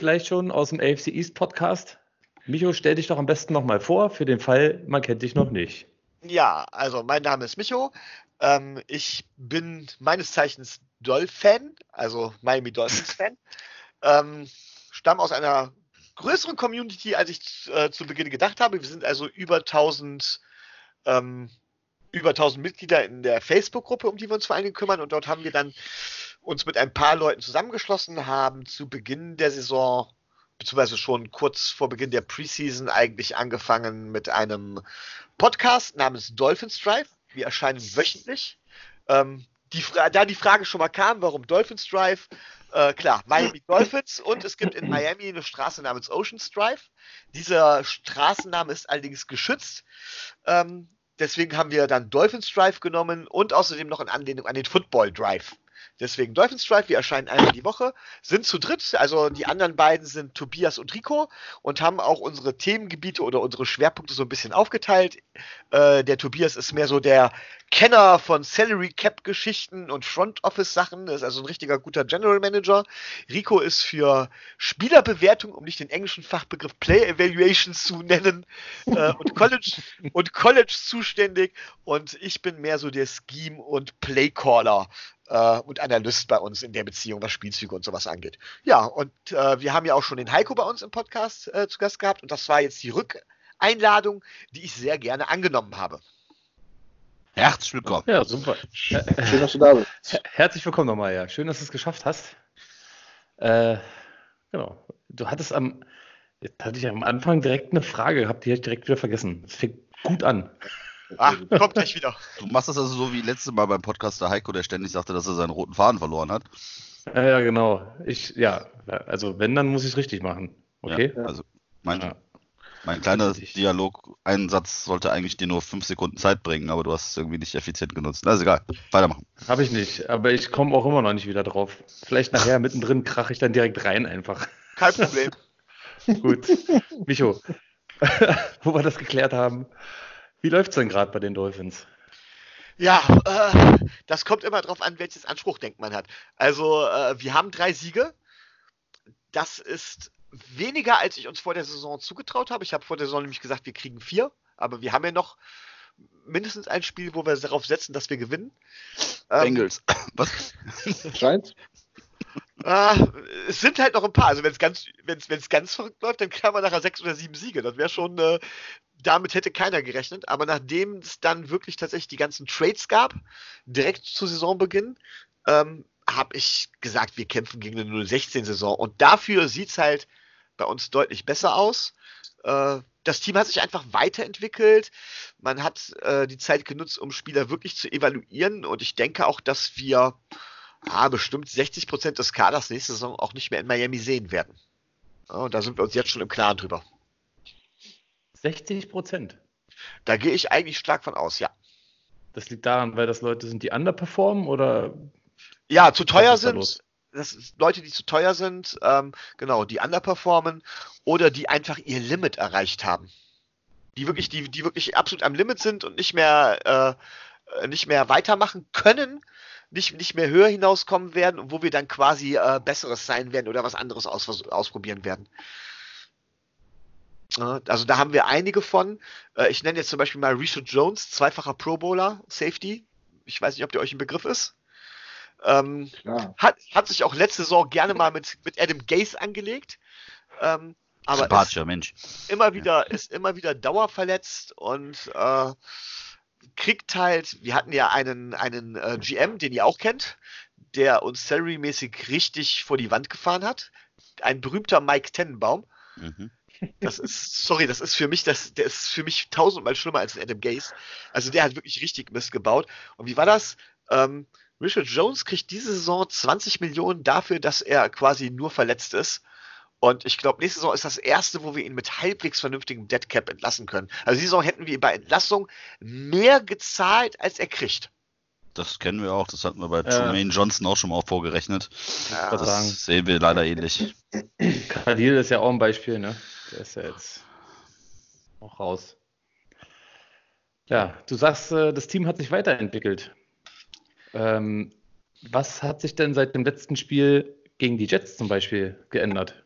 gleich schon aus dem AFC East Podcast. Micho, stell dich doch am besten nochmal vor, für den Fall, man kennt dich noch nicht. Ja, also mein Name ist Micho. Ähm, ich bin meines Zeichens Dolphin, also Miami Dolphins Fan. Ähm, stamme aus einer größeren Community, als ich äh, zu Beginn gedacht habe. Wir sind also über 1000 ähm, über 1000 Mitglieder in der Facebook-Gruppe, um die wir uns vor allen Dingen kümmern. Und dort haben wir dann uns mit ein paar Leuten zusammengeschlossen, haben zu Beginn der Saison, beziehungsweise schon kurz vor Beginn der Preseason eigentlich angefangen mit einem Podcast namens Dolphins Drive. Wir erscheinen wöchentlich. Ähm, die, da die Frage schon mal kam, warum Dolphins Drive, äh, klar, Miami Dolphins und es gibt in Miami eine Straße namens Oceans Drive. Dieser Straßenname ist allerdings geschützt. Ähm, deswegen haben wir dann Dolphins Drive genommen und außerdem noch in Anlehnung an den Football Drive. Deswegen Dolphins Drive, wir erscheinen einmal die Woche, sind zu dritt, also die anderen beiden sind Tobias und Rico und haben auch unsere Themengebiete oder unsere Schwerpunkte so ein bisschen aufgeteilt. Äh, der Tobias ist mehr so der Kenner von Salary Cap Geschichten und Front Office Sachen, ist also ein richtiger guter General Manager. Rico ist für Spielerbewertung, um nicht den englischen Fachbegriff Play Evaluation zu nennen, äh, und College und College zuständig und ich bin mehr so der Scheme und Playcaller äh, und Analyst bei uns in der Beziehung, was Spielzüge und sowas angeht. Ja, und äh, wir haben ja auch schon den Heiko bei uns im Podcast äh, zu Gast gehabt und das war jetzt die Rückeinladung, die ich sehr gerne angenommen habe. Herzlich willkommen. Ja, super. Schön, dass du da bist. Herzlich willkommen nochmal, ja. Schön, dass du es geschafft hast. Äh, genau. Du hattest am, jetzt hatte ich am Anfang direkt eine Frage gehabt, die habe ich direkt wieder vergessen. Es fängt gut an. Ach, kommt gleich wieder. Du machst das also so wie letztes Mal beim Podcast der Heiko, der ständig sagte, dass er seinen roten Faden verloren hat. Ja, ja genau. Ich, ja, also wenn, dann muss ich es richtig machen. Okay? Ja, also mein, ja. mein kleiner Dialog, ein Satz sollte eigentlich dir nur fünf Sekunden Zeit bringen, aber du hast es irgendwie nicht effizient genutzt. Ist egal. Weitermachen. Habe ich nicht, aber ich komme auch immer noch nicht wieder drauf. Vielleicht nachher mittendrin krache ich dann direkt rein einfach. Kein Problem. Gut. Micho, wo wir das geklärt haben, wie läuft es denn gerade bei den Dolphins? Ja, äh, das kommt immer darauf an, welches Anspruchdenken man hat. Also, äh, wir haben drei Siege. Das ist weniger, als ich uns vor der Saison zugetraut habe. Ich habe vor der Saison nämlich gesagt, wir kriegen vier. Aber wir haben ja noch mindestens ein Spiel, wo wir darauf setzen, dass wir gewinnen. Ähm, Bengals. Was? Scheint. Äh, es sind halt noch ein paar. Also wenn es ganz, ganz verrückt läuft, dann kann man nachher sechs oder sieben Siege. Das wäre schon äh, damit hätte keiner gerechnet, aber nachdem es dann wirklich tatsächlich die ganzen Trades gab, direkt zu Saisonbeginn, ähm, habe ich gesagt, wir kämpfen gegen eine 016-Saison. Und dafür sieht es halt bei uns deutlich besser aus. Äh, das Team hat sich einfach weiterentwickelt. Man hat äh, die Zeit genutzt, um Spieler wirklich zu evaluieren. Und ich denke auch, dass wir ah, bestimmt 60 Prozent des Kaders nächste Saison auch nicht mehr in Miami sehen werden. Ja, und da sind wir uns jetzt schon im Klaren drüber. 60 Prozent. Da gehe ich eigentlich stark von aus, ja. Das liegt daran, weil das Leute sind, die underperformen oder? Ja, zu teuer sind. Da das sind Leute, die zu teuer sind, ähm, genau, die underperformen oder die einfach ihr Limit erreicht haben. Die wirklich, die, die wirklich absolut am Limit sind und nicht mehr, äh, nicht mehr weitermachen können, nicht, nicht mehr höher hinauskommen werden wo wir dann quasi äh, Besseres sein werden oder was anderes aus, ausprobieren werden. Also da haben wir einige von. Äh, ich nenne jetzt zum Beispiel mal Richard Jones, zweifacher Pro Bowler, Safety. Ich weiß nicht, ob der euch ein Begriff ist. Ähm, hat, hat sich auch letzte Saison gerne mal mit, mit Adam Gase angelegt. Ähm, aber Sympathischer Mensch. Immer wieder, ja. ist immer wieder dauerverletzt und äh, kriegt halt, wir hatten ja einen, einen äh, GM, den ihr auch kennt, der uns salary-mäßig richtig vor die Wand gefahren hat. Ein berühmter Mike Tennenbaum. Mhm. Das ist, sorry, das ist für mich, das, der ist für mich tausendmal schlimmer als Adam Gaze. Also der hat wirklich richtig Mist gebaut. Und wie war das? Ähm, Richard Jones kriegt diese Saison 20 Millionen dafür, dass er quasi nur verletzt ist. Und ich glaube, nächste Saison ist das erste, wo wir ihn mit halbwegs vernünftigem Deadcap entlassen können. Also diese Saison hätten wir bei Entlassung mehr gezahlt, als er kriegt. Das kennen wir auch, das hatten wir bei ja. Jermaine Johnson auch schon mal vorgerechnet. Ja, das sagen. sehen wir leider ähnlich. Khalil ist ja auch ein Beispiel, ne? Der ist ja jetzt auch raus. Ja, du sagst, äh, das Team hat sich weiterentwickelt. Ähm, was hat sich denn seit dem letzten Spiel gegen die Jets zum Beispiel geändert?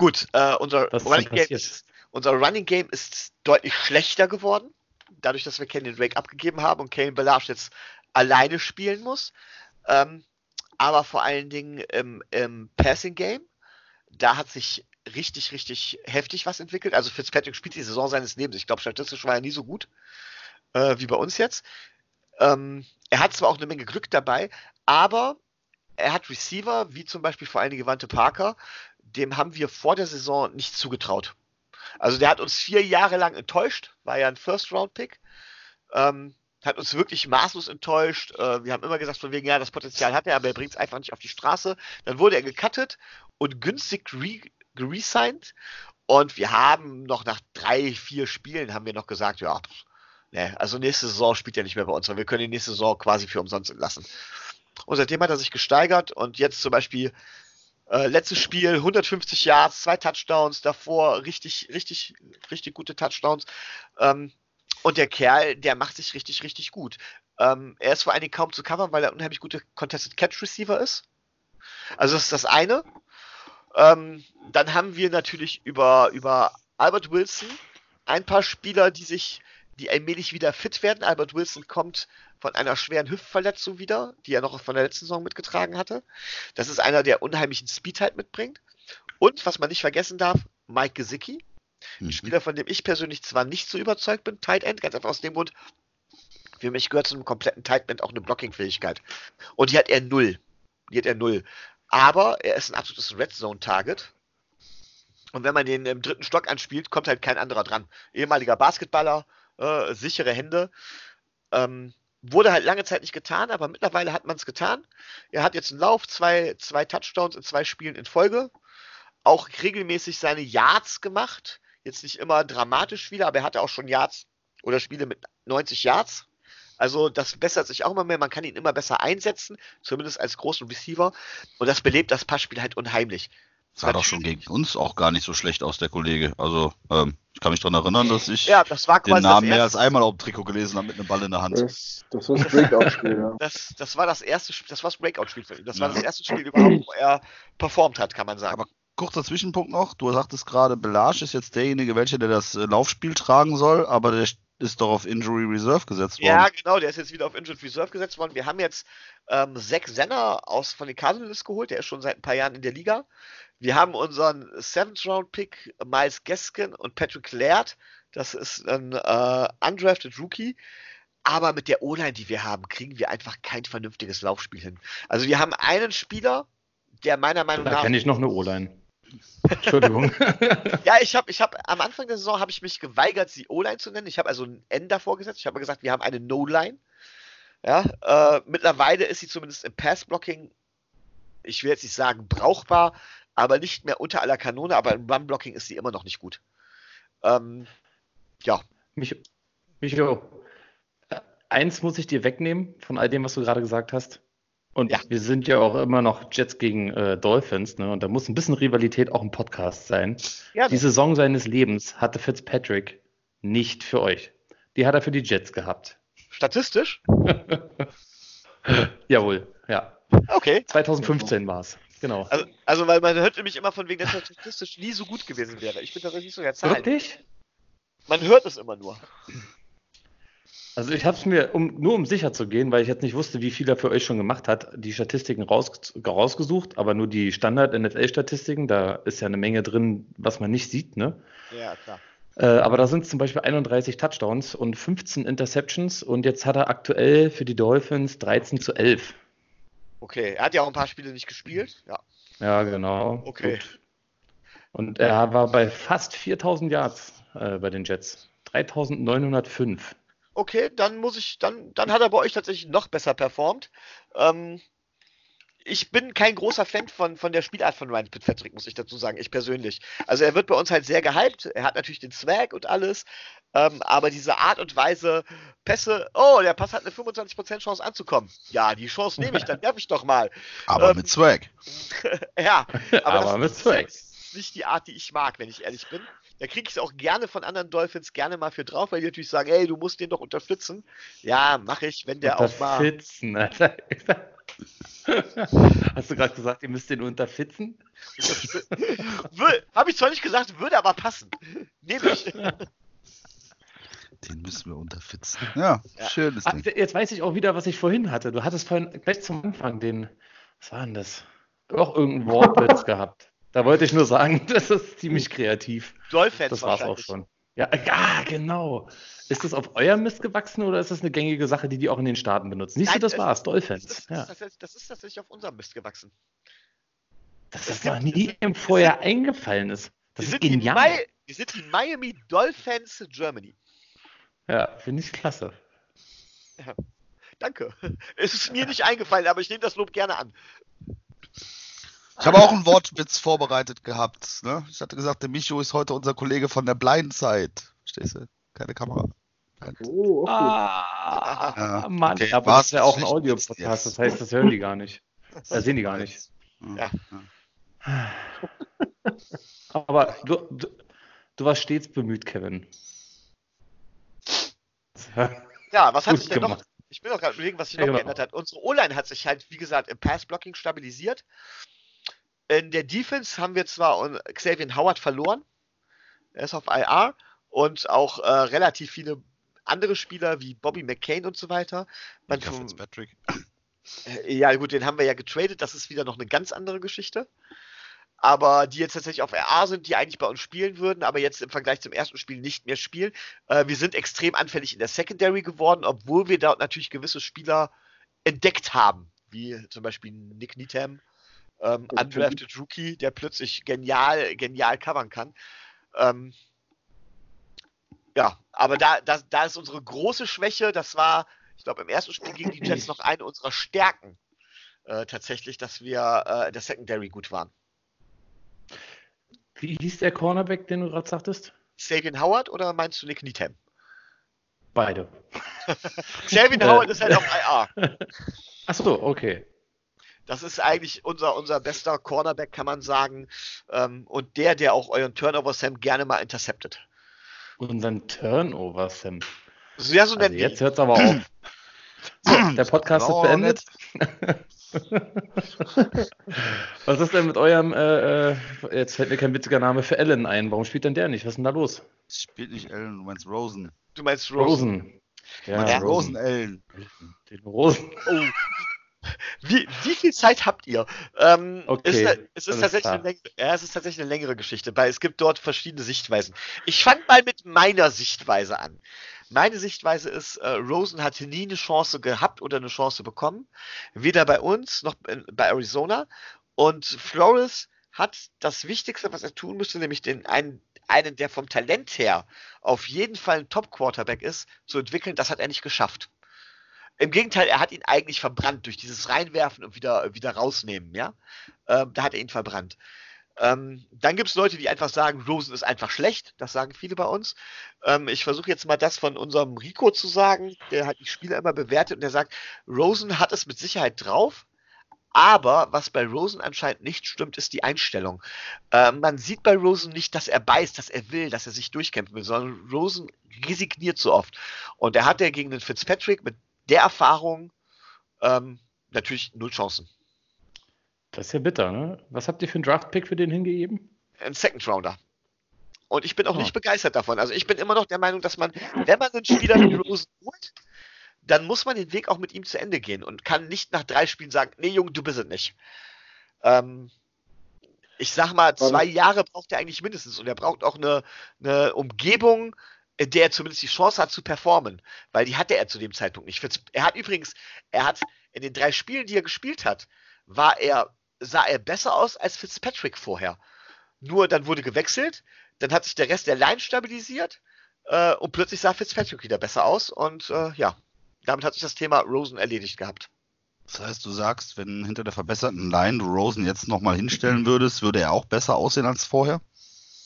Gut, äh, unser, Running Game ist, unser Running Game ist deutlich schlechter geworden, dadurch, dass wir Kenny Drake abgegeben haben und Kane Belage jetzt alleine spielen muss. Ähm, aber vor allen Dingen im, im Passing Game, da hat sich richtig, richtig heftig was entwickelt. Also Fitzpatrick spielt die Saison seines Lebens. Ich glaube, statistisch war er nie so gut äh, wie bei uns jetzt. Ähm, er hat zwar auch eine Menge Glück dabei, aber er hat Receiver, wie zum Beispiel vor allen Dingen Wante Parker, dem haben wir vor der Saison nicht zugetraut. Also der hat uns vier Jahre lang enttäuscht, war ja ein First-Round-Pick. Ähm, hat uns wirklich maßlos enttäuscht. Äh, wir haben immer gesagt, von wegen, ja, das Potenzial hat er, aber er bringt es einfach nicht auf die Straße. Dann wurde er gecuttet und günstig re geresigned. Und wir haben noch nach drei, vier Spielen haben wir noch gesagt, ja, ne, also nächste Saison spielt er nicht mehr bei uns, weil wir können die nächste Saison quasi für umsonst entlassen. Und seitdem hat er sich gesteigert und jetzt zum Beispiel äh, letztes Spiel 150 Yards, zwei Touchdowns, davor richtig, richtig, richtig gute Touchdowns. Ähm, und der Kerl, der macht sich richtig, richtig gut. Ähm, er ist vor allen Dingen kaum zu covern, weil er unheimlich gute Contested Catch Receiver ist. Also das ist das eine. Ähm, dann haben wir natürlich über, über Albert Wilson ein paar Spieler, die sich, die allmählich wieder fit werden. Albert Wilson kommt von einer schweren Hüftverletzung wieder, die er noch von der letzten Saison mitgetragen hatte. Das ist einer, der unheimlichen Speed halt mitbringt. Und was man nicht vergessen darf, Mike Gesicki, ein mhm. Spieler, von dem ich persönlich zwar nicht so überzeugt bin, Tight End, ganz einfach aus dem Grund, für mich gehört zu einem kompletten Tight End auch eine Blocking-Fähigkeit. Und die hat er null. Die hat er null. Aber er ist ein absolutes Red Zone-Target. Und wenn man den im dritten Stock anspielt, kommt halt kein anderer dran. Ehemaliger Basketballer, äh, sichere Hände. Ähm, wurde halt lange Zeit nicht getan, aber mittlerweile hat man es getan. Er hat jetzt einen Lauf, zwei, zwei Touchdowns in zwei Spielen in Folge. Auch regelmäßig seine Yards gemacht. Jetzt nicht immer dramatisch wieder, aber er hatte auch schon Yards oder Spiele mit 90 Yards. Also das bessert sich auch immer mehr. Man kann ihn immer besser einsetzen, zumindest als großen Receiver. Und das belebt das Passspiel halt unheimlich. Sah doch schon gegen uns auch gar nicht so schlecht aus, der Kollege. Also, ähm, ich kann mich daran erinnern, dass ich ja, das den Namen mehr als einmal auf dem Trikot gelesen habe mit einem Ball in der Hand. Das, das war das Breakout-Spiel, ja. Das, das war das erste das war das Breakout-Spiel für ihn. Das war ja. das erste Spiel überhaupt, wo er performt hat, kann man sagen. Aber kurzer Zwischenpunkt noch. Du sagtest gerade, Belage ist jetzt derjenige, welcher der das äh, Laufspiel tragen soll, aber der ist doch auf Injury Reserve gesetzt worden. Ja, genau, der ist jetzt wieder auf Injury Reserve gesetzt worden. Wir haben jetzt ähm, Zack Senner aus, von den Cardinals geholt, der ist schon seit ein paar Jahren in der Liga. Wir haben unseren Seventh Round Pick Miles Gaskin und Patrick Laird. Das ist ein äh, undrafted Rookie. Aber mit der O-Line, die wir haben, kriegen wir einfach kein vernünftiges Laufspiel hin. Also wir haben einen Spieler, der meiner Meinung da nach. Da kenne ich noch eine O-Line. Entschuldigung. ja, ich habe ich hab, am Anfang der Saison habe ich mich geweigert, sie O-Line zu nennen. Ich habe also ein N davor gesetzt. Ich habe gesagt, wir haben eine No-Line. Ja, äh, mittlerweile ist sie zumindest im Pass-Blocking, ich will jetzt nicht sagen brauchbar, aber nicht mehr unter aller Kanone, aber im Run-Blocking ist sie immer noch nicht gut. Ähm, ja. Mich, Micho, eins muss ich dir wegnehmen von all dem, was du gerade gesagt hast. Und ja. wir sind ja auch immer noch Jets gegen äh, Dolphins, ne? Und da muss ein bisschen Rivalität auch im Podcast sein. Ja, die Saison seines Lebens hatte Fitzpatrick nicht für euch. Die hat er für die Jets gehabt. Statistisch? Jawohl, ja. Okay. 2015 war es. Genau. Also, also, weil man hört nämlich immer von wegen, dass er statistisch nie so gut gewesen wäre. Ich bin tatsächlich nicht so der Zahl. Wirklich? Man hört es immer nur. Also ich habe es mir, um, nur um sicher zu gehen, weil ich jetzt nicht wusste, wie viel er für euch schon gemacht hat, die Statistiken raus, rausgesucht, aber nur die Standard-NFL-Statistiken, da ist ja eine Menge drin, was man nicht sieht, ne? Ja, klar. Äh, aber da sind zum Beispiel 31 Touchdowns und 15 Interceptions und jetzt hat er aktuell für die Dolphins 13 zu 11. Okay, er hat ja auch ein paar Spiele nicht gespielt. Ja, ja genau. Okay. Gut. Und er war bei fast 4000 Yards äh, bei den Jets. 3905. Okay, dann muss ich, dann, dann hat er bei euch tatsächlich noch besser performt. Ähm, ich bin kein großer Fan von, von der Spielart von Ryan Fitzpatrick, muss ich dazu sagen, ich persönlich. Also er wird bei uns halt sehr gehypt, er hat natürlich den Swag und alles, ähm, aber diese Art und Weise, Pässe, oh, der Pass hat eine 25% Chance anzukommen. Ja, die Chance nehme ich, dann werfe ich doch mal. Aber ähm, mit Swag. ja, aber, aber mit Swag. ist nicht die Art, die ich mag, wenn ich ehrlich bin. Da kriege ich es auch gerne von anderen Dolphins gerne mal für drauf, weil die natürlich sagen, ey, du musst den doch unterstützen. Ja, mache ich, wenn der auch mal. Unterstützen, Alter. Hast du gerade gesagt, ihr müsst den unterfitzen? Habe ich zwar nicht gesagt, würde aber passen. Nehme ich. Den müssen wir unterfitzen. Ja, ja. schönes Ach, Jetzt weiß ich auch wieder, was ich vorhin hatte. Du hattest vorhin gleich zum Anfang den, was war denn das? Auch irgendein Wortwitz gehabt. Da wollte ich nur sagen, das ist ziemlich kreativ. Dolphins Das war's auch schon. Ja, ja, genau. Ist das auf euer Mist gewachsen oder ist das eine gängige Sache, die die auch in den Staaten benutzen? Siehst Nein, du, das war's, Dolphins. Das ist, ja. das, das ist tatsächlich auf unserem Mist gewachsen. Dass das, das noch nie im Vorher eingefallen ist. Das ist genial. wir sind die Miami Dolphins Germany. Ja, finde ich klasse. Ja, danke. Es ist mir nicht eingefallen, aber ich nehme das Lob gerne an. Ich habe auch einen Wortwitz vorbereitet gehabt. Ne? Ich hatte gesagt, der Micho ist heute unser Kollege von der Blindside. Verstehst du? Keine Kamera. Oh, okay. Ah, ja, Mann, okay. aber das ist ja auch ein Audio-Podcast, das heißt, das hören die gar nicht. Das sehen die gar nicht. Ja. Aber du, du, du warst stets bemüht, Kevin. Ja, was hat sich denn gemacht. noch? Ich bin auch gerade überlegen, was sich noch genau. geändert hat. Unsere O-Line hat sich halt, wie gesagt, im Pass-Blocking stabilisiert. In der Defense haben wir zwar Xavier Howard verloren. Er ist auf IR und auch äh, relativ viele andere Spieler wie Bobby McCain und so weiter. Man vom, Fitzpatrick. Äh, ja, gut, den haben wir ja getradet. Das ist wieder noch eine ganz andere Geschichte aber die jetzt tatsächlich auf RA sind, die eigentlich bei uns spielen würden, aber jetzt im Vergleich zum ersten Spiel nicht mehr spielen. Äh, wir sind extrem anfällig in der Secondary geworden, obwohl wir dort natürlich gewisse Spieler entdeckt haben, wie zum Beispiel Nick Needham, ähm, undrafted Rookie, der plötzlich genial, genial covern kann. Ähm, ja, aber da, da, da ist unsere große Schwäche, das war, ich glaube, im ersten Spiel gegen die Jets noch eine unserer Stärken, äh, tatsächlich, dass wir äh, der Secondary gut waren. Wie hieß der Cornerback, den du gerade sagtest? Sabian Howard oder meinst du Nick Needham? Beide. Sabian Howard ist halt auf IR. Achso, okay. Das ist eigentlich unser, unser bester Cornerback, kann man sagen. Ähm, und der, der auch euren Turnover Sam gerne mal interceptet. Unseren Turnover Sam. Ja, so also jetzt hört es aber auf. So, der Podcast ist beendet. Was ist denn mit eurem, äh, äh, jetzt fällt mir kein witziger Name für Allen ein. Warum spielt denn der nicht? Was ist denn da los? Spielt nicht Allen, du meinst Rosen. Du meinst Rosen. Rosen. Ja, ja Rosen Allen. Den Rosen. Oh. Wie, wie, viel Zeit habt ihr? Ähm, okay, ist, es, ist tatsächlich eine, ja, es ist tatsächlich eine längere Geschichte, weil es gibt dort verschiedene Sichtweisen. Ich fange mal mit meiner Sichtweise an. Meine Sichtweise ist, äh, Rosen hatte nie eine Chance gehabt oder eine Chance bekommen. Weder bei uns noch bei Arizona. Und Flores hat das Wichtigste, was er tun müsste, nämlich den einen, einen, der vom Talent her auf jeden Fall ein Top-Quarterback ist, zu entwickeln. Das hat er nicht geschafft. Im Gegenteil, er hat ihn eigentlich verbrannt durch dieses Reinwerfen und wieder, wieder rausnehmen, ja. Ähm, da hat er ihn verbrannt. Ähm, dann gibt es Leute, die einfach sagen, Rosen ist einfach schlecht. Das sagen viele bei uns. Ähm, ich versuche jetzt mal das von unserem Rico zu sagen, der hat die Spieler immer bewertet und der sagt, Rosen hat es mit Sicherheit drauf. Aber was bei Rosen anscheinend nicht stimmt, ist die Einstellung. Ähm, man sieht bei Rosen nicht, dass er beißt, dass er will, dass er sich durchkämpfen will, sondern Rosen resigniert so oft. Und er hat ja gegen den Fitzpatrick mit der Erfahrung ähm, natürlich null Chancen. Das ist ja bitter, ne? Was habt ihr für einen Draft-Pick für den hingegeben? Ein Second Rounder. Und ich bin auch oh. nicht begeistert davon. Also ich bin immer noch der Meinung, dass man, wenn man einen Spieler wie Rosen holt, dann muss man den Weg auch mit ihm zu Ende gehen und kann nicht nach drei Spielen sagen, nee, Junge, du bist es nicht. Ähm, ich sag mal, zwei Jahre braucht er eigentlich mindestens und er braucht auch eine, eine Umgebung, in der er zumindest die Chance hat zu performen, weil die hatte er zu dem Zeitpunkt nicht. Er hat übrigens, er hat in den drei Spielen, die er gespielt hat, war er sah er besser aus als Fitzpatrick vorher. Nur dann wurde gewechselt, dann hat sich der Rest der Line stabilisiert äh, und plötzlich sah Fitzpatrick wieder besser aus und äh, ja, damit hat sich das Thema Rosen erledigt gehabt. Das heißt, du sagst, wenn hinter der verbesserten Line du Rosen jetzt nochmal hinstellen würdest, würde er auch besser aussehen als vorher?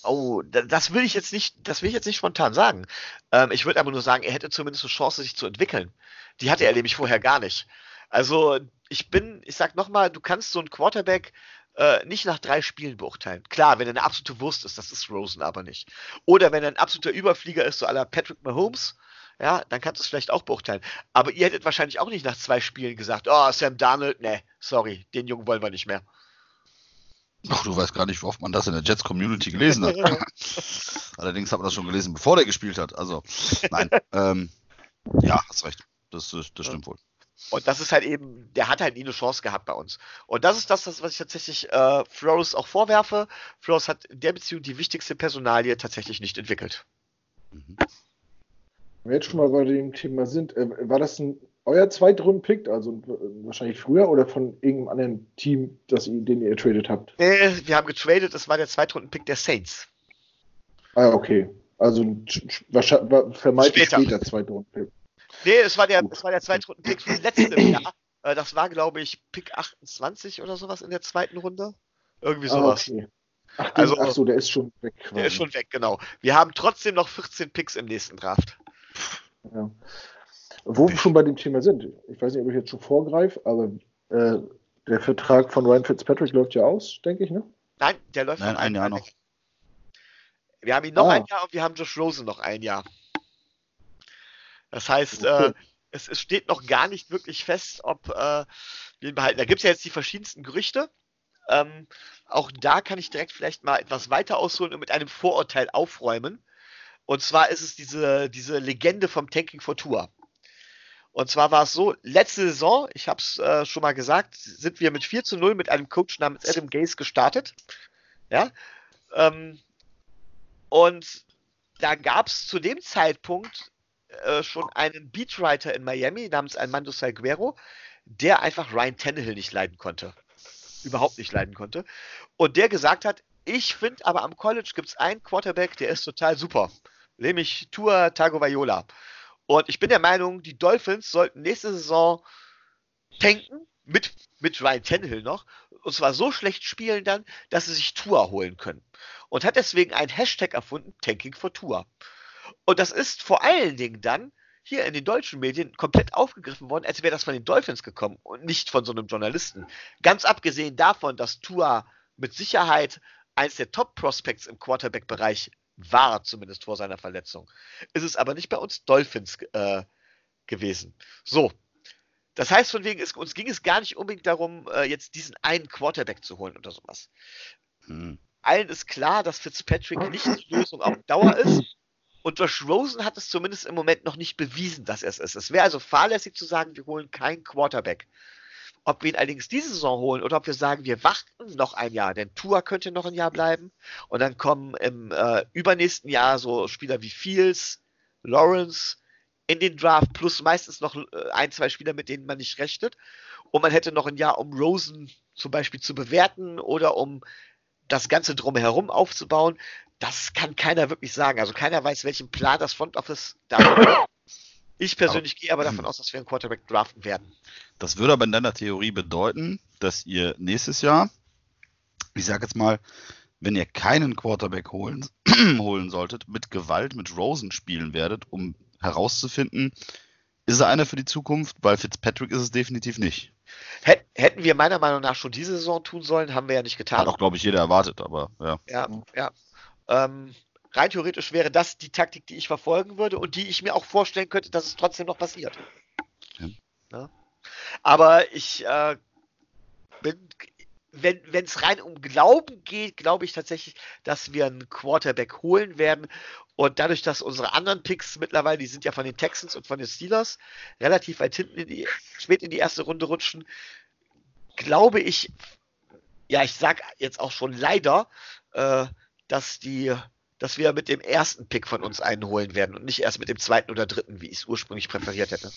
Oh, das will ich jetzt nicht, das will ich jetzt nicht spontan sagen. Ähm, ich würde aber nur sagen, er hätte zumindest eine Chance, sich zu entwickeln. Die hatte er nämlich vorher gar nicht. Also ich bin, ich sag nochmal, du kannst so einen Quarterback äh, nicht nach drei Spielen beurteilen. Klar, wenn er eine absolute Wurst ist, das ist Rosen aber nicht. Oder wenn er ein absoluter Überflieger ist, so aller Patrick Mahomes, ja, dann kannst du es vielleicht auch beurteilen. Aber ihr hättet wahrscheinlich auch nicht nach zwei Spielen gesagt, oh, Sam Darnold, ne, sorry, den Jungen wollen wir nicht mehr. Ach, du weißt gar nicht, wie oft man das in der Jets-Community gelesen hat. Allerdings hat man das schon gelesen, bevor der gespielt hat. Also, nein. ähm, ja, hast recht. Das, das stimmt wohl. Und das ist halt eben, der hat halt nie eine Chance gehabt bei uns. Und das ist das, was ich tatsächlich äh, Flores auch vorwerfe. Flores hat in der Beziehung die wichtigste Personalie tatsächlich nicht entwickelt. Mhm. Wenn wir jetzt schon mal bei dem Thema sind, äh, war das ein euer Zweitrunden-Pick, also wahrscheinlich früher oder von irgendeinem anderen Team, das ihr, den ihr getradet habt? Nee, wir haben getradet, es war der Zweitrunden-Pick der Saints. Ah, okay. Also vermeintlich später, später Zweitrunden-Pick. Nee, es war der, es war der Zweitrunden-Pick von letztem Jahr. Äh, das war, glaube ich, Pick 28 oder sowas in der zweiten Runde. Irgendwie ah, sowas. Ah, okay. Ach, den, also, ach so, der ist schon weg. Quasi. Der ist schon weg, genau. Wir haben trotzdem noch 14 Picks im nächsten Draft. Ja. Wo wir schon bei dem Thema sind, ich weiß nicht, ob ich jetzt schon vorgreife, aber äh, der Vertrag von Ryan Fitzpatrick läuft ja aus, denke ich, ne? Nein, der läuft Nein, ein Jahr noch. Wir haben ihn noch ah. ein Jahr und wir haben Josh Rosen noch ein Jahr. Das heißt, okay. äh, es, es, steht noch gar nicht wirklich fest, ob äh, wir ihn behalten. Da gibt es ja jetzt die verschiedensten Gerüchte. Ähm, auch da kann ich direkt vielleicht mal etwas weiter ausholen und mit einem Vorurteil aufräumen. Und zwar ist es diese, diese Legende vom Tanking for Tour. Und zwar war es so, letzte Saison, ich habe es äh, schon mal gesagt, sind wir mit 4 zu 0 mit einem Coach namens Adam Gaze gestartet. Ja. Ähm, und da gab es zu dem Zeitpunkt äh, schon einen Beatwriter in Miami namens Armando Salguero, der einfach Ryan Tannehill nicht leiden konnte. Überhaupt nicht leiden konnte. Und der gesagt hat, ich finde aber am College gibt es einen Quarterback, der ist total super. Nämlich Tua Tagovailoa. Und ich bin der Meinung, die Dolphins sollten nächste Saison tanken, mit, mit Ryan Tannehill noch, und zwar so schlecht spielen dann, dass sie sich Tour holen können. Und hat deswegen einen Hashtag erfunden, Tanking for Tour. Und das ist vor allen Dingen dann hier in den deutschen Medien komplett aufgegriffen worden, als wäre das von den Dolphins gekommen und nicht von so einem Journalisten. Ganz abgesehen davon, dass Tua mit Sicherheit eins der Top-Prospects im Quarterback-Bereich war zumindest vor seiner Verletzung. Ist es aber nicht bei uns Dolphins äh, gewesen. So. Das heißt, von wegen, es, uns ging es gar nicht unbedingt darum, äh, jetzt diesen einen Quarterback zu holen oder sowas. Hm. Allen ist klar, dass Fitzpatrick nicht die Lösung auf Dauer ist. Und Josh Rosen hat es zumindest im Moment noch nicht bewiesen, dass er es ist. Es wäre also fahrlässig zu sagen, wir holen keinen Quarterback. Ob wir ihn allerdings diese Saison holen oder ob wir sagen, wir warten noch ein Jahr, denn Tua könnte noch ein Jahr bleiben und dann kommen im äh, übernächsten Jahr so Spieler wie Fields, Lawrence in den Draft plus meistens noch äh, ein, zwei Spieler, mit denen man nicht rechnet und man hätte noch ein Jahr, um Rosen zum Beispiel zu bewerten oder um das Ganze drumherum aufzubauen. Das kann keiner wirklich sagen. Also keiner weiß, welchen Plan das Front Office da hat. Ich persönlich aber, gehe aber davon aus, dass wir einen Quarterback draften werden. Das würde aber in deiner Theorie bedeuten, dass ihr nächstes Jahr, ich sage jetzt mal, wenn ihr keinen Quarterback holen, holen solltet, mit Gewalt mit Rosen spielen werdet, um herauszufinden, ist er einer für die Zukunft? Weil Fitzpatrick ist es definitiv nicht. Hätten wir meiner Meinung nach schon diese Saison tun sollen, haben wir ja nicht getan. Hat auch, glaube ich, jeder erwartet, aber ja. Ja, ja. Ähm, rein theoretisch wäre das die Taktik, die ich verfolgen würde und die ich mir auch vorstellen könnte, dass es trotzdem noch passiert. Ja. Ja. Aber ich äh, bin, wenn es rein um Glauben geht, glaube ich tatsächlich, dass wir einen Quarterback holen werden. Und dadurch, dass unsere anderen Picks mittlerweile, die sind ja von den Texans und von den Steelers, relativ weit hinten in die, spät in die erste Runde rutschen, glaube ich, ja, ich sage jetzt auch schon leider, äh, dass die dass wir mit dem ersten Pick von uns einen holen werden und nicht erst mit dem zweiten oder dritten, wie ich es ursprünglich präferiert hätte.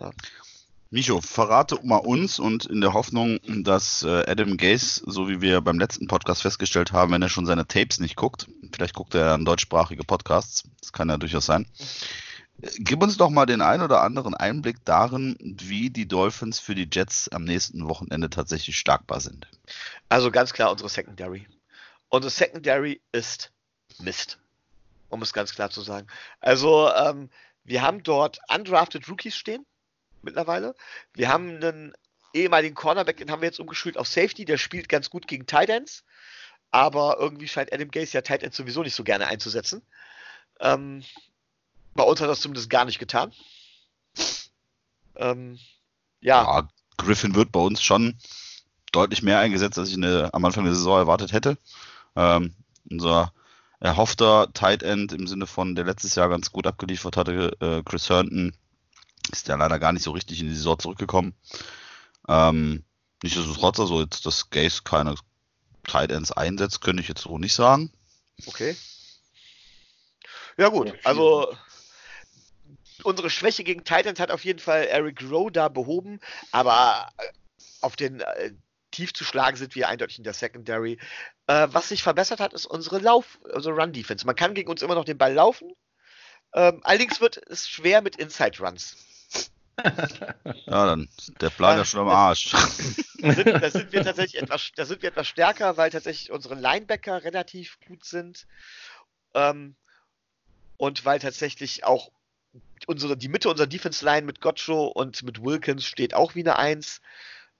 Ja. Micho, verrate mal uns und in der Hoffnung, dass äh, Adam Gaze, so wie wir beim letzten Podcast festgestellt haben, wenn er schon seine Tapes nicht guckt, vielleicht guckt er an deutschsprachige Podcasts, das kann ja durchaus sein. Gib uns doch mal den ein oder anderen Einblick darin, wie die Dolphins für die Jets am nächsten Wochenende tatsächlich starkbar sind. Also ganz klar unsere Secondary. Unsere Secondary ist Mist. Um es ganz klar zu sagen. Also, ähm, wir haben dort undrafted Rookies stehen, mittlerweile. Wir haben einen ehemaligen Cornerback, den haben wir jetzt umgeschult auf Safety, der spielt ganz gut gegen Titans, aber irgendwie scheint Adam Gase ja Titans sowieso nicht so gerne einzusetzen. Ähm, bei uns hat das zumindest gar nicht getan. Ähm, ja. ja. Griffin wird bei uns schon deutlich mehr eingesetzt, als ich der, am Anfang der Saison erwartet hätte. Ähm, unser erhoffter Tight End im Sinne von, der letztes Jahr ganz gut abgeliefert hatte, äh, Chris Herndon, ist ja leider gar nicht so richtig in die Saison zurückgekommen. Ähm, nichtsdestotrotz, also jetzt, dass Gaze keine Tight Ends einsetzt, könnte ich jetzt so nicht sagen. Okay. Ja gut, also unsere Schwäche gegen Titans hat auf jeden Fall Eric Rowe da behoben, aber äh, auf den äh, tief zu schlagen sind wir eindeutig in der Secondary. Äh, was sich verbessert hat, ist unsere Lauf, also Run-Defense. Man kann gegen uns immer noch den Ball laufen. Ähm, allerdings wird es schwer mit Inside-Runs. ja, dann der Plan ja schon am Arsch. Da sind, da sind, wir tatsächlich etwas, da sind wir etwas stärker, weil tatsächlich unsere Linebacker relativ gut sind. Ähm, und weil tatsächlich auch unsere, die Mitte unserer Defense Line mit Gotcho und mit Wilkins steht auch wie eine Eins.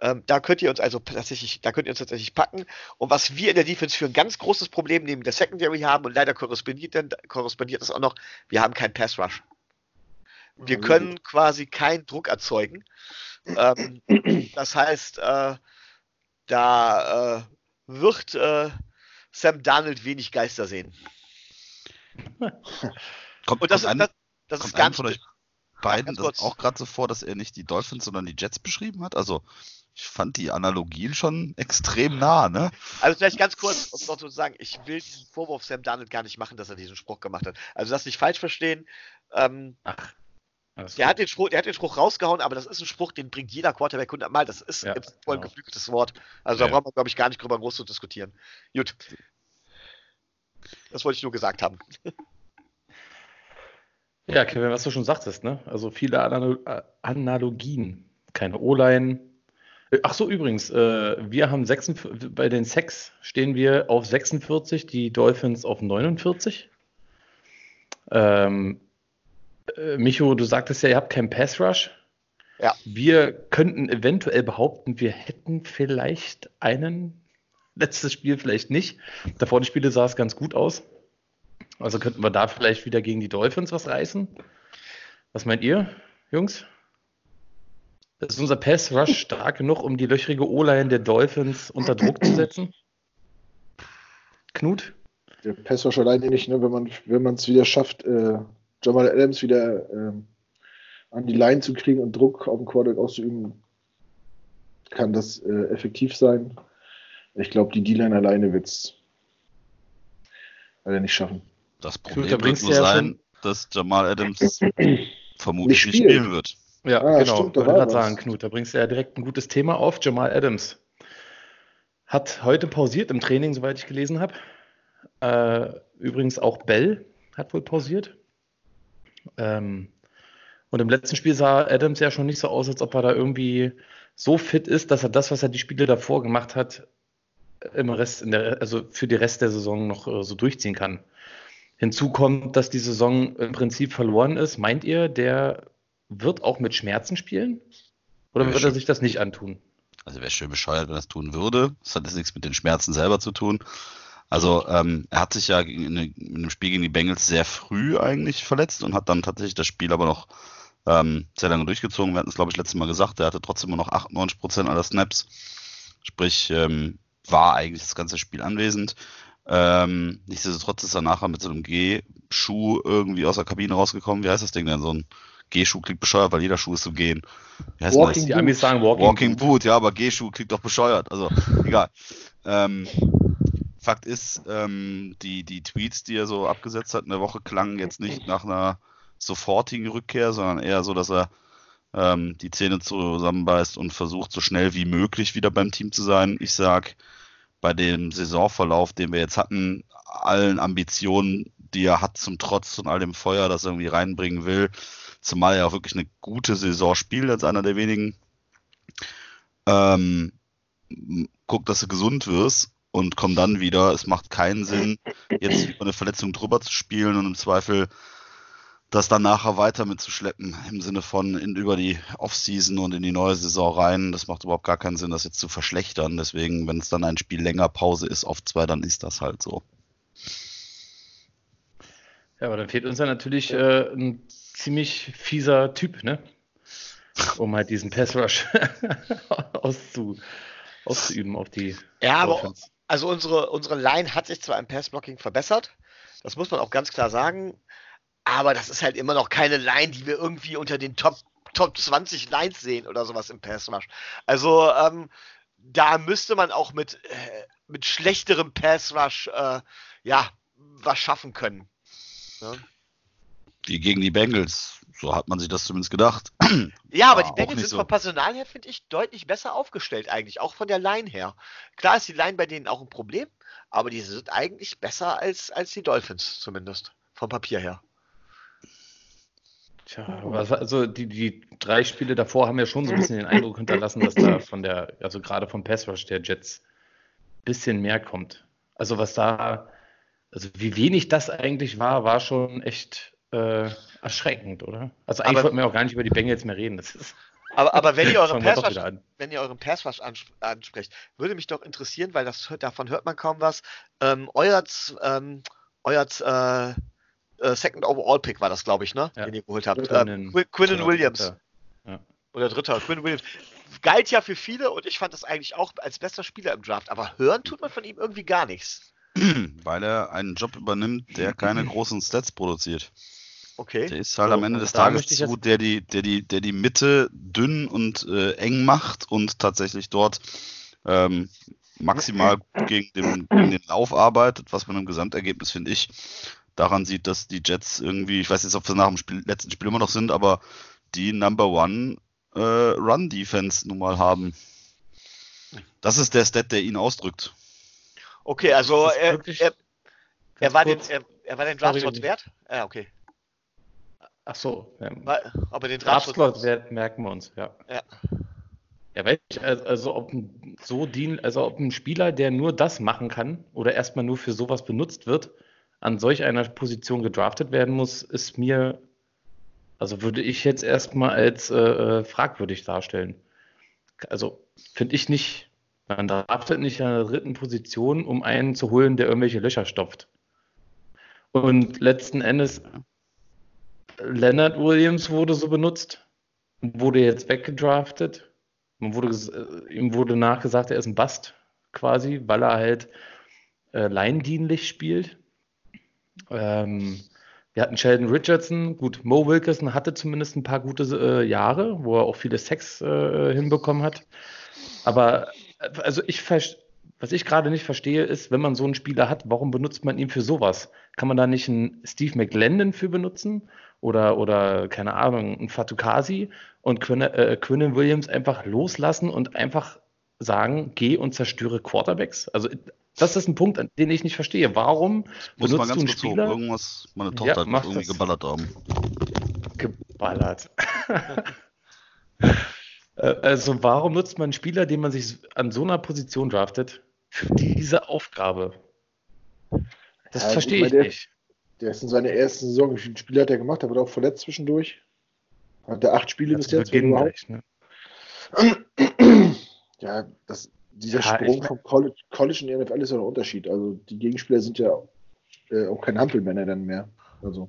Ähm, da könnt ihr uns also tatsächlich, da könnt ihr uns tatsächlich packen. Und was wir in der Defense für ein ganz großes Problem neben der Secondary haben, und leider korrespondiert, denn, korrespondiert das auch noch, wir haben keinen Pass Rush. Wir können quasi keinen Druck erzeugen. Ähm, das heißt, äh, da äh, wird äh, Sam Donald wenig Geister sehen. Kommt, und das, kommt das, das ist ganz von euch beiden das auch gerade so vor, dass er nicht die Dolphins, sondern die Jets beschrieben hat? Also ich fand die Analogien schon extrem nah, ne? Also vielleicht ganz kurz, um noch zu sagen, ich will diesen Vorwurf Sam Darnold gar nicht machen, dass er diesen Spruch gemacht hat. Also das nicht falsch verstehen. Ähm, Ach. Der hat, den Spruch, der hat den Spruch rausgehauen, aber das ist ein Spruch, den bringt jeder Quarterback 100 Mal. Das ist ja, voll ein genau. geflügeltes Wort. Also ja. da braucht man, glaube ich, gar nicht drüber groß zu diskutieren. Gut. Das wollte ich nur gesagt haben. Ja, Kevin, was du schon sagtest, ne? Also viele Analogien. Keine O-Line. Ach so, übrigens, äh, wir haben 46, bei den Sex stehen wir auf 46, die Dolphins auf 49. Ähm, äh, Micho, du sagtest ja, ihr habt keinen Pass Rush. Ja. Wir könnten eventuell behaupten, wir hätten vielleicht einen. Letztes Spiel vielleicht nicht. Davor die Spiele sah es ganz gut aus. Also könnten wir da vielleicht wieder gegen die Dolphins was reißen? Was meint ihr, Jungs? Ist unser Pass Rush stark genug, um die löchrige O-Line der Dolphins unter Druck zu setzen? Knut? Der Pass Rush alleine nicht, ne? wenn man wenn es wieder schafft, äh, Jamal Adams wieder äh, an die Line zu kriegen und Druck auf den Quarterback auszuüben, kann das äh, effektiv sein. Ich glaube, die D-Line alleine wird es leider nicht schaffen. Das Problem Gut, wird nur sein, dass Jamal Adams vermutlich nicht spielen. nicht spielen wird. Ja, ah, genau. Stimmt, ich wollte gerade sagen, Knut, da bringst du ja direkt ein gutes Thema auf. Jamal Adams hat heute pausiert im Training, soweit ich gelesen habe. Äh, übrigens auch Bell hat wohl pausiert. Ähm, und im letzten Spiel sah Adams ja schon nicht so aus, als ob er da irgendwie so fit ist, dass er das, was er die Spiele davor gemacht hat, im Rest, der, also für die Rest der Saison noch äh, so durchziehen kann. Hinzu kommt, dass die Saison im Prinzip verloren ist. Meint ihr, der wird auch mit Schmerzen spielen? Oder wird er sich das nicht antun? Also wäre schön bescheuert, wenn er es tun würde. Das hat jetzt nichts mit den Schmerzen selber zu tun. Also ähm, er hat sich ja in, in dem Spiel gegen die Bengals sehr früh eigentlich verletzt und hat dann tatsächlich das Spiel aber noch ähm, sehr lange durchgezogen. Wir hatten es, glaube ich, letztes Mal gesagt, er hatte trotzdem immer noch 98% aller Snaps. Sprich, ähm, war eigentlich das ganze Spiel anwesend. Ähm, nichtsdestotrotz ist er nachher mit so einem G-Schuh irgendwie aus der Kabine rausgekommen. Wie heißt das Ding denn? So ein G-Schuh klingt bescheuert, weil jeder Schuh ist zum Gehen. Wie heißt Walking das? Die Amis sagen Walking, Walking Boot. Boot. ja, aber G-Schuh klingt doch bescheuert. Also, egal. Ähm, Fakt ist, ähm, die, die Tweets, die er so abgesetzt hat in der Woche, klangen jetzt nicht nach einer sofortigen Rückkehr, sondern eher so, dass er ähm, die Zähne zusammenbeißt und versucht, so schnell wie möglich wieder beim Team zu sein. Ich sag, bei dem Saisonverlauf, den wir jetzt hatten, allen Ambitionen, die er hat, zum Trotz und all dem Feuer, das er irgendwie reinbringen will, zumal er auch wirklich eine gute Saison spielt als einer der wenigen. Ähm, guck, dass du gesund wirst und komm dann wieder. Es macht keinen Sinn, jetzt über eine Verletzung drüber zu spielen und im Zweifel das dann nachher weiter mitzuschleppen im Sinne von in, über die Offseason und in die neue Saison rein. Das macht überhaupt gar keinen Sinn, das jetzt zu verschlechtern. Deswegen, wenn es dann ein Spiel länger Pause ist auf zwei, dann ist das halt so. Ja, aber dann fehlt uns ja natürlich äh, ein ziemlich fieser Typ, ne? Um halt diesen Pass Rush auszu, auszuüben auf die. Ja, aber also unsere, unsere Line hat sich zwar im Passblocking verbessert, das muss man auch ganz klar sagen, aber das ist halt immer noch keine Line, die wir irgendwie unter den Top, Top 20 Lines sehen oder sowas im Pass Rush. Also ähm, da müsste man auch mit, äh, mit schlechterem Pass Rush äh, ja, was schaffen können. Ja. Die gegen die Bengals, so hat man sich das zumindest gedacht. Ja, aber die Bengals sind so. vom Personal her, finde ich, deutlich besser aufgestellt eigentlich, auch von der Line her. Klar ist die Line bei denen auch ein Problem, aber die sind eigentlich besser als, als die Dolphins zumindest, vom Papier her. Tja, also die, die drei Spiele davor haben ja schon so ein bisschen den Eindruck hinterlassen, dass da von der, also gerade vom Pass Rush der Jets ein bisschen mehr kommt. Also was da, also wie wenig das eigentlich war, war schon echt äh, erschreckend, oder? Also eigentlich aber, wollten wir auch gar nicht über die Bengals mehr reden. Das ist aber, aber wenn, ihr euren Pass wenn ihr euren Passwash ansprecht, würde mich doch interessieren, weil das, davon hört man kaum was. Ähm, euer ähm, euer äh, äh, Second Overall Pick war das, glaube ich, ne? Ja. Den ihr geholt habt. Quinnen, äh, Quinnen Williams. Ja. Oder Dritter, Quinn Williams. Galt ja für viele und ich fand das eigentlich auch als bester Spieler im Draft. Aber hören tut man von ihm irgendwie gar nichts. Weil er einen Job übernimmt, der keine großen Stats produziert. Okay. Der ist halt so, am Ende des Tages zu, der die, der, die, der die Mitte dünn und äh, eng macht und tatsächlich dort ähm, maximal gegen den, gegen den Lauf arbeitet, was man im Gesamtergebnis, finde ich, daran sieht, dass die Jets irgendwie, ich weiß jetzt, ob wir nach dem Spiel, letzten Spiel immer noch sind, aber die Number One äh, Run Defense nun mal haben. Das ist der Stat, der ihn ausdrückt. Okay, also er, er, er, war den, er, er war den Draftslot wert? Ja, okay. Ach so. Ja. Aber den Draftslot merken wir uns, ja. Ja. Ja, weil ich, also ob so dien, also ob ein Spieler, der nur das machen kann oder erstmal nur für sowas benutzt wird, an solch einer Position gedraftet werden muss, ist mir, also würde ich jetzt erstmal als äh, äh, fragwürdig darstellen. Also finde ich nicht, man draftet nicht an der dritten Position, um einen zu holen, der irgendwelche Löcher stopft. Und letzten Endes, Leonard Williams wurde so benutzt, wurde jetzt weggedraftet. Man wurde, äh, ihm wurde nachgesagt, er ist ein Bast quasi, weil er halt äh, leindienlich spielt. Ähm, wir hatten Sheldon Richardson, gut, Mo Wilkerson hatte zumindest ein paar gute äh, Jahre, wo er auch viele Sex äh, hinbekommen hat. Aber äh, also ich was ich gerade nicht verstehe, ist, wenn man so einen Spieler hat, warum benutzt man ihn für sowas? Kann man da nicht einen Steve McLendon für benutzen? Oder, oder keine Ahnung, einen Fatukasi und Quinn, äh, Williams einfach loslassen und einfach sagen, geh und zerstöre Quarterbacks? Also das ist ein Punkt, den ich nicht verstehe. Warum muss man ganz du einen Spieler? Irgendwas, meine Tochter ja, hat irgendwie das. geballert haben. Geballert. Äh, also warum nutzt man einen Spieler, den man sich an so einer Position draftet, für diese Aufgabe? Das ja, verstehe ich der, nicht. Der ist in seiner ersten Saison, wie viele Spiele hat er gemacht? Er wird auch verletzt zwischendurch. Hat er acht Spiele bis jetzt? Gleich, ne? Ja, das, dieser ja, Sprung vom College, College in die NFL ist ja ein Unterschied. Also die Gegenspieler sind ja äh, auch kein Hampelmänner dann mehr. Also.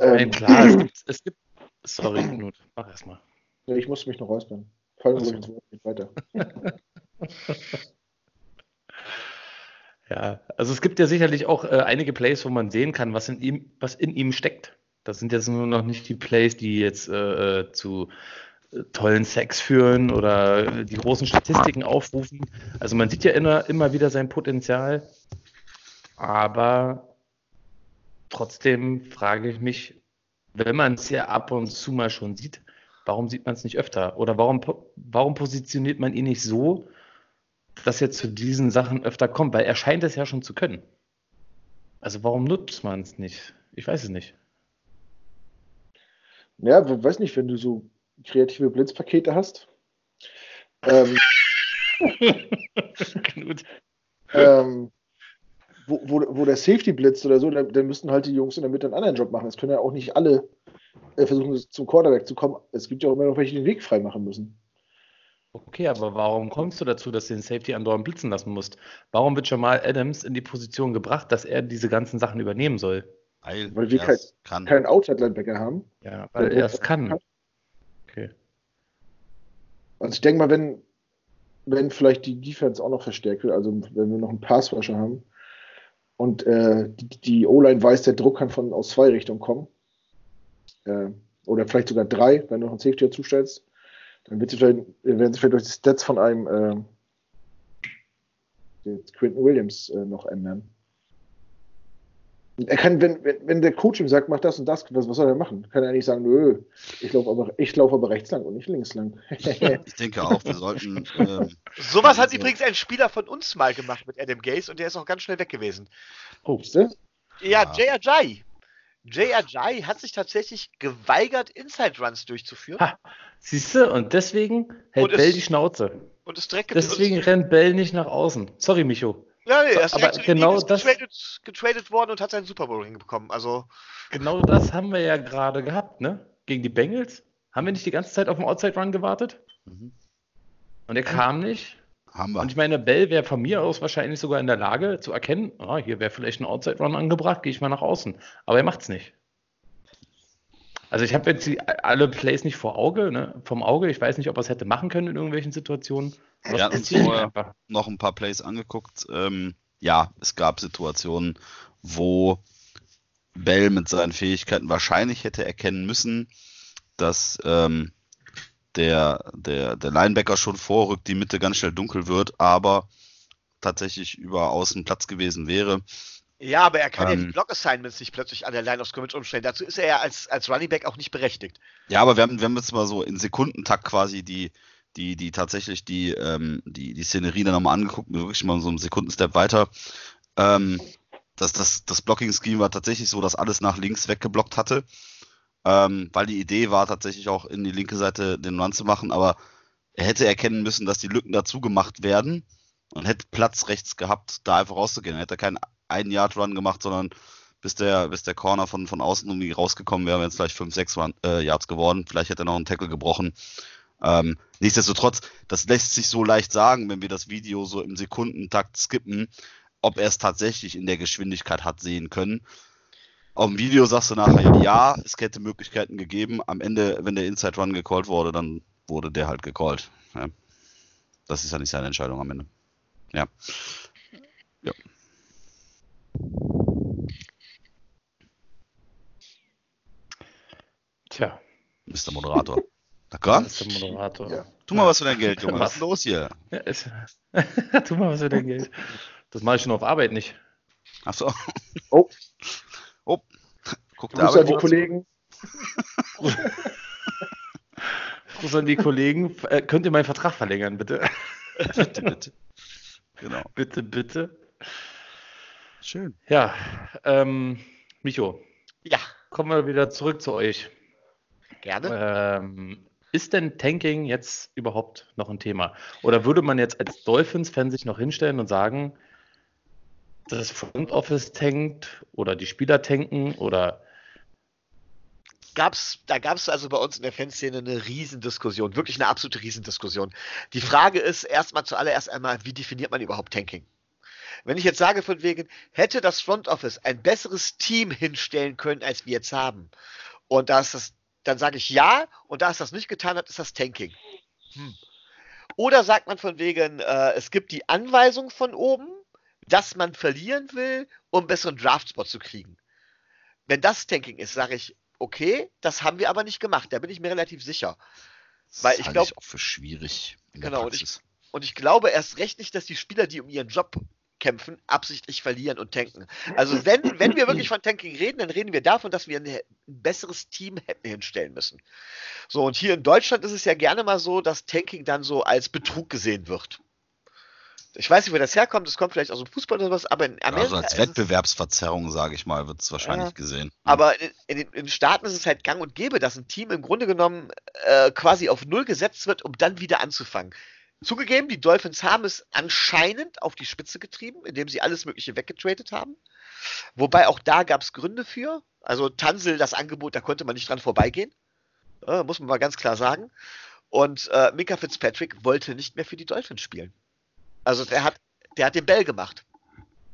Ähm, klar, es gibt, es gibt, Sorry, Knut, mach erstmal. Ich muss mich noch räuspern. Fallen wir ins weiter. ja, also es gibt ja sicherlich auch äh, einige Plays, wo man sehen kann, was in ihm, was in ihm steckt. Das sind jetzt nur noch nicht die Plays, die jetzt äh, äh zu tollen Sex führen oder die großen Statistiken aufrufen. Also man sieht ja immer, immer wieder sein Potenzial, aber trotzdem frage ich mich, wenn man es ja ab und zu mal schon sieht, warum sieht man es nicht öfter? Oder warum, warum positioniert man ihn nicht so, dass er zu diesen Sachen öfter kommt? Weil er scheint es ja schon zu können. Also warum nutzt man es nicht? Ich weiß es nicht. Ja, weiß nicht, wenn du so kreative Blitzpakete hast. Ähm, ähm, wo, wo, wo der Safety blitzt oder so, dann, dann müssten halt die Jungs in der Mitte einen anderen Job machen. Das können ja auch nicht alle äh, versuchen, zum Quarterback zu kommen. Es gibt ja auch immer noch welche, die den Weg frei machen müssen. Okay, aber warum kommst du dazu, dass du den Safety andauernd blitzen lassen musst? Warum wird Jamal Adams in die Position gebracht, dass er diese ganzen Sachen übernehmen soll? Weil, weil wir kein, kann. keinen Outside-Linebacker haben. Ja, weil er es kann. Okay. Also ich denke mal, wenn, wenn vielleicht die Defense auch noch verstärkt wird, also wenn wir noch einen Passwasher haben und äh, die, die O-Line weiß, der Druck kann von aus zwei Richtungen kommen, äh, oder vielleicht sogar drei, wenn du noch einen Safety dazu stellst, dann wird sie vielleicht, werden sie vielleicht durch die Stats von einem äh, Quinton Williams äh, noch ändern. Er kann, wenn, wenn, wenn der Coach ihm sagt, mach das und das, was, was soll er machen? Kann er nicht sagen, nö, ich laufe aber, lauf aber rechts lang und nicht links lang. ich denke auch, wir sollten. Ähm, Sowas hat übrigens ein Spieler von uns mal gemacht mit Adam Gaze und der ist auch ganz schnell weg gewesen. Oh? Ja, ja. Jay Ajay. Jay Ajay hat sich tatsächlich geweigert, Inside Runs durchzuführen. Siehst du, und deswegen hält und Bell die Schnauze. Und ist direkt Deswegen rennt Bell nicht nach außen. Sorry, Micho. Ja, nee, er ist aber genau das, getradet, getradet, worden und hat seinen Super Bowl Ring bekommen. Also genau das haben wir ja gerade gehabt, ne? Gegen die Bengals. Haben wir nicht die ganze Zeit auf den Outside Run gewartet? Mhm. Und er kam nicht. Haben wir. Und ich meine, Bell wäre von mir aus wahrscheinlich sogar in der Lage zu erkennen, ah, hier wäre vielleicht ein Outside Run angebracht, gehe ich mal nach außen. Aber er macht es nicht. Also ich habe jetzt die, alle Plays nicht vor Auge, ne? vom Auge. Ich weiß nicht, ob er es hätte machen können in irgendwelchen Situationen. Wir hatten uns vorher noch ein paar Plays angeguckt. Ähm, ja, es gab Situationen, wo Bell mit seinen Fähigkeiten wahrscheinlich hätte erkennen müssen, dass ähm, der, der, der Linebacker schon vorrückt, die Mitte ganz schnell dunkel wird, aber tatsächlich über außen Platz gewesen wäre. Ja, aber er kann ähm, ja die Block-Assignments nicht plötzlich an der Line of Scrimmage umstellen. Dazu ist er ja als, als Running Back auch nicht berechtigt. Ja, aber wir haben, wir haben jetzt mal so in Sekundentakt quasi die, die, die tatsächlich die, ähm, die, die Szenerie dann nochmal angeguckt, wirklich mal so einen Sekundenstep weiter. Ähm, das, das, das Blocking-Scheme war tatsächlich so, dass alles nach links weggeblockt hatte. Ähm, weil die Idee war tatsächlich auch in die linke Seite den Run zu machen, aber er hätte erkennen müssen, dass die Lücken dazu gemacht werden und hätte Platz rechts gehabt, da einfach rauszugehen. Er hätte keinen einen Yard Run gemacht, sondern bis der, bis der Corner von, von außen irgendwie rausgekommen wäre, wären es vielleicht 5, 6 Run, äh, Yards geworden. Vielleicht hätte er noch einen Tackle gebrochen. Ähm, nichtsdestotrotz, das lässt sich so leicht sagen, wenn wir das Video so im Sekundentakt skippen, ob er es tatsächlich in der Geschwindigkeit hat sehen können. Auf dem Video sagst du nachher, ja, es hätte Möglichkeiten gegeben. Am Ende, wenn der Inside Run gecallt wurde, dann wurde der halt gecallt. Ja. Das ist ja nicht seine Entscheidung am Ende. Ja. Ja. Tja. Mr. Moderator. D'accord? Mr. Moderator. Ja. Tu mal was für dein Geld, Junge. Was ist los hier? Ja, ist, tu mal was für dein Geld. Das mache ich schon auf Arbeit nicht. Achso. Oh. Oh. Guck da an die Kollegen. Grüß an die Kollegen. Äh, könnt ihr meinen Vertrag verlängern, bitte? bitte, bitte. Genau. Bitte, bitte. Schön. Ja, ähm, Micho. Ja. Kommen wir wieder zurück zu euch. Gerne. Ähm, ist denn Tanking jetzt überhaupt noch ein Thema? Oder würde man jetzt als Dolphins-Fan sich noch hinstellen und sagen, das Front Office tankt oder die Spieler tanken oder gab's, da gab es also bei uns in der Fanszene eine Riesendiskussion, wirklich eine absolute Riesendiskussion. Die Frage ist erstmal zuallererst einmal, wie definiert man überhaupt Tanking? Wenn ich jetzt sage von wegen, hätte das Front Office ein besseres Team hinstellen können, als wir jetzt haben, und da ist das, dann sage ich ja, und da es das nicht getan hat, ist das Tanking. Hm. Oder sagt man von wegen, äh, es gibt die Anweisung von oben, dass man verlieren will, um einen besseren Draftspot zu kriegen. Wenn das Tanking ist, sage ich, okay, das haben wir aber nicht gemacht. Da bin ich mir relativ sicher. Das Weil ich glaube auch für schwierig. genau. Und ich, und ich glaube erst recht nicht, dass die Spieler, die um ihren Job kämpfen, absichtlich verlieren und tanken. Also wenn, wenn wir wirklich von Tanking reden, dann reden wir davon, dass wir ein, ein, besseres Team hätten hinstellen müssen. So, und hier in Deutschland ist es ja gerne mal so, dass Tanking dann so als Betrug gesehen wird. Ich weiß nicht, wo das herkommt, das kommt vielleicht aus dem Fußball oder was, aber in Amerika. Also als Wettbewerbsverzerrung, sage ich mal, wird es wahrscheinlich äh, gesehen. Aber in, in, in, den Staaten ist es halt gang und gäbe, dass ein Team im Grunde genommen äh, quasi auf Null gesetzt wird, um dann wieder anzufangen. Zugegeben, die Dolphins haben es anscheinend auf die Spitze getrieben, indem sie alles Mögliche weggetradet haben. Wobei auch da gab es Gründe für. Also Tansel, das Angebot, da konnte man nicht dran vorbeigehen. Äh, muss man mal ganz klar sagen. Und äh, Mika Fitzpatrick wollte nicht mehr für die Dolphins spielen. Also der hat, der hat den Bell gemacht.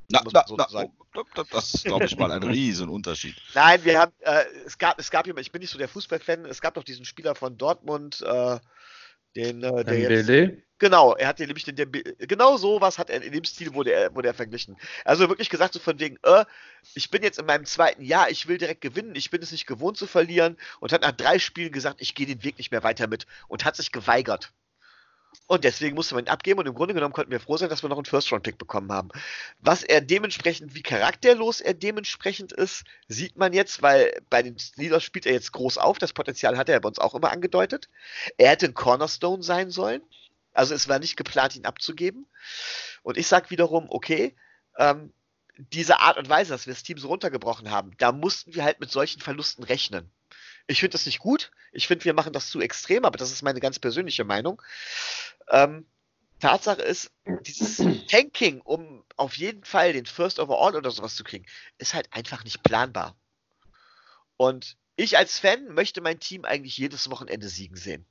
Na, na, so na, oh, das ist, glaube ich, mal ein Riesenunterschied. Nein, wir haben, äh, es gab, es gab ich bin nicht so der Fußballfan, es gab doch diesen Spieler von Dortmund, äh, den, äh, der jetzt, Genau, er hat den nämlich den, den, genau so was hat er in dem Stil wurde er, wurde er verglichen. Also wirklich gesagt so von wegen, äh, ich bin jetzt in meinem zweiten Jahr, ich will direkt gewinnen, ich bin es nicht gewohnt zu verlieren und hat nach drei Spielen gesagt, ich gehe den Weg nicht mehr weiter mit und hat sich geweigert. Und deswegen musste man ihn abgeben und im Grunde genommen konnten wir froh sein, dass wir noch einen First-Round-Pick bekommen haben. Was er dementsprechend, wie charakterlos er dementsprechend ist, sieht man jetzt, weil bei den Steelers spielt er jetzt groß auf. Das Potenzial hat er bei uns auch immer angedeutet. Er hätte ein Cornerstone sein sollen. Also es war nicht geplant, ihn abzugeben. Und ich sage wiederum, okay, ähm, diese Art und Weise, dass wir das Team so runtergebrochen haben, da mussten wir halt mit solchen Verlusten rechnen. Ich finde das nicht gut. Ich finde, wir machen das zu extrem, aber das ist meine ganz persönliche Meinung. Ähm, Tatsache ist, dieses Tanking, um auf jeden Fall den First Overall oder sowas zu kriegen, ist halt einfach nicht planbar. Und ich als Fan möchte mein Team eigentlich jedes Wochenende siegen sehen.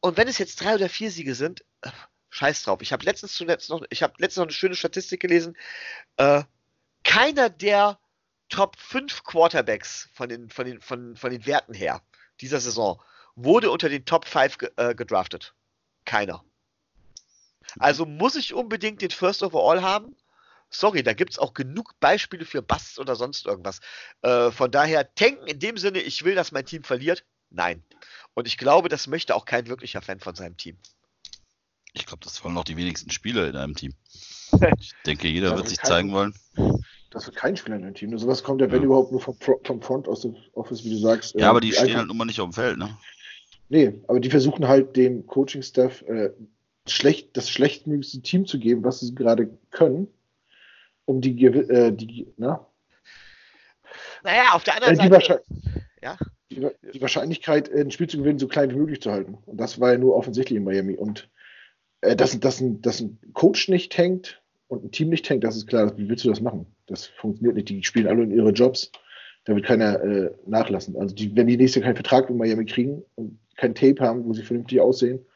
Und wenn es jetzt drei oder vier Siege sind, äh, scheiß drauf. Ich habe letztens zuletzt noch, ich habe letztens noch eine schöne Statistik gelesen. Äh, keiner der Top 5 Quarterbacks von den, von, den, von, von den Werten her dieser Saison wurde unter den Top 5 ge, äh, gedraftet. Keiner. Also muss ich unbedingt den First Overall haben? Sorry, da gibt es auch genug Beispiele für Busts oder sonst irgendwas. Äh, von daher, tanken in dem Sinne, ich will, dass mein Team verliert? Nein. Und ich glaube, das möchte auch kein wirklicher Fan von seinem Team. Ich glaube, das wollen noch die wenigsten Spieler in einem Team. Ich denke, jeder wird sich zeigen wollen. Das wird kein Spieler in einem Team. Sowas kommt ja, ja, wenn überhaupt, nur vom, vom Front aus dem Office, wie du sagst. Ja, äh, aber die, die stehen einfach, halt immer nicht auf dem Feld, ne? Nee, aber die versuchen halt dem Coaching-Staff äh, schlecht, das schlechtmöglichste Team zu geben, was sie gerade können, um die, äh, die na? Naja, auf der anderen äh, Seite. Ja? Die, die, Wahrscheinlichkeit, ein Spiel zu gewinnen, so klein wie möglich zu halten. Und das war ja nur offensichtlich in Miami. Und äh, dass, dass, ein, dass ein Coach nicht hängt und ein Team nicht hängt, das ist klar. Wie willst du das machen? Das funktioniert nicht. Die spielen alle in ihre Jobs. Da wird keiner äh, nachlassen. Also die, wenn die nächste keinen Vertrag in Miami kriegen und kein Tape haben, wo sie vernünftig aussehen,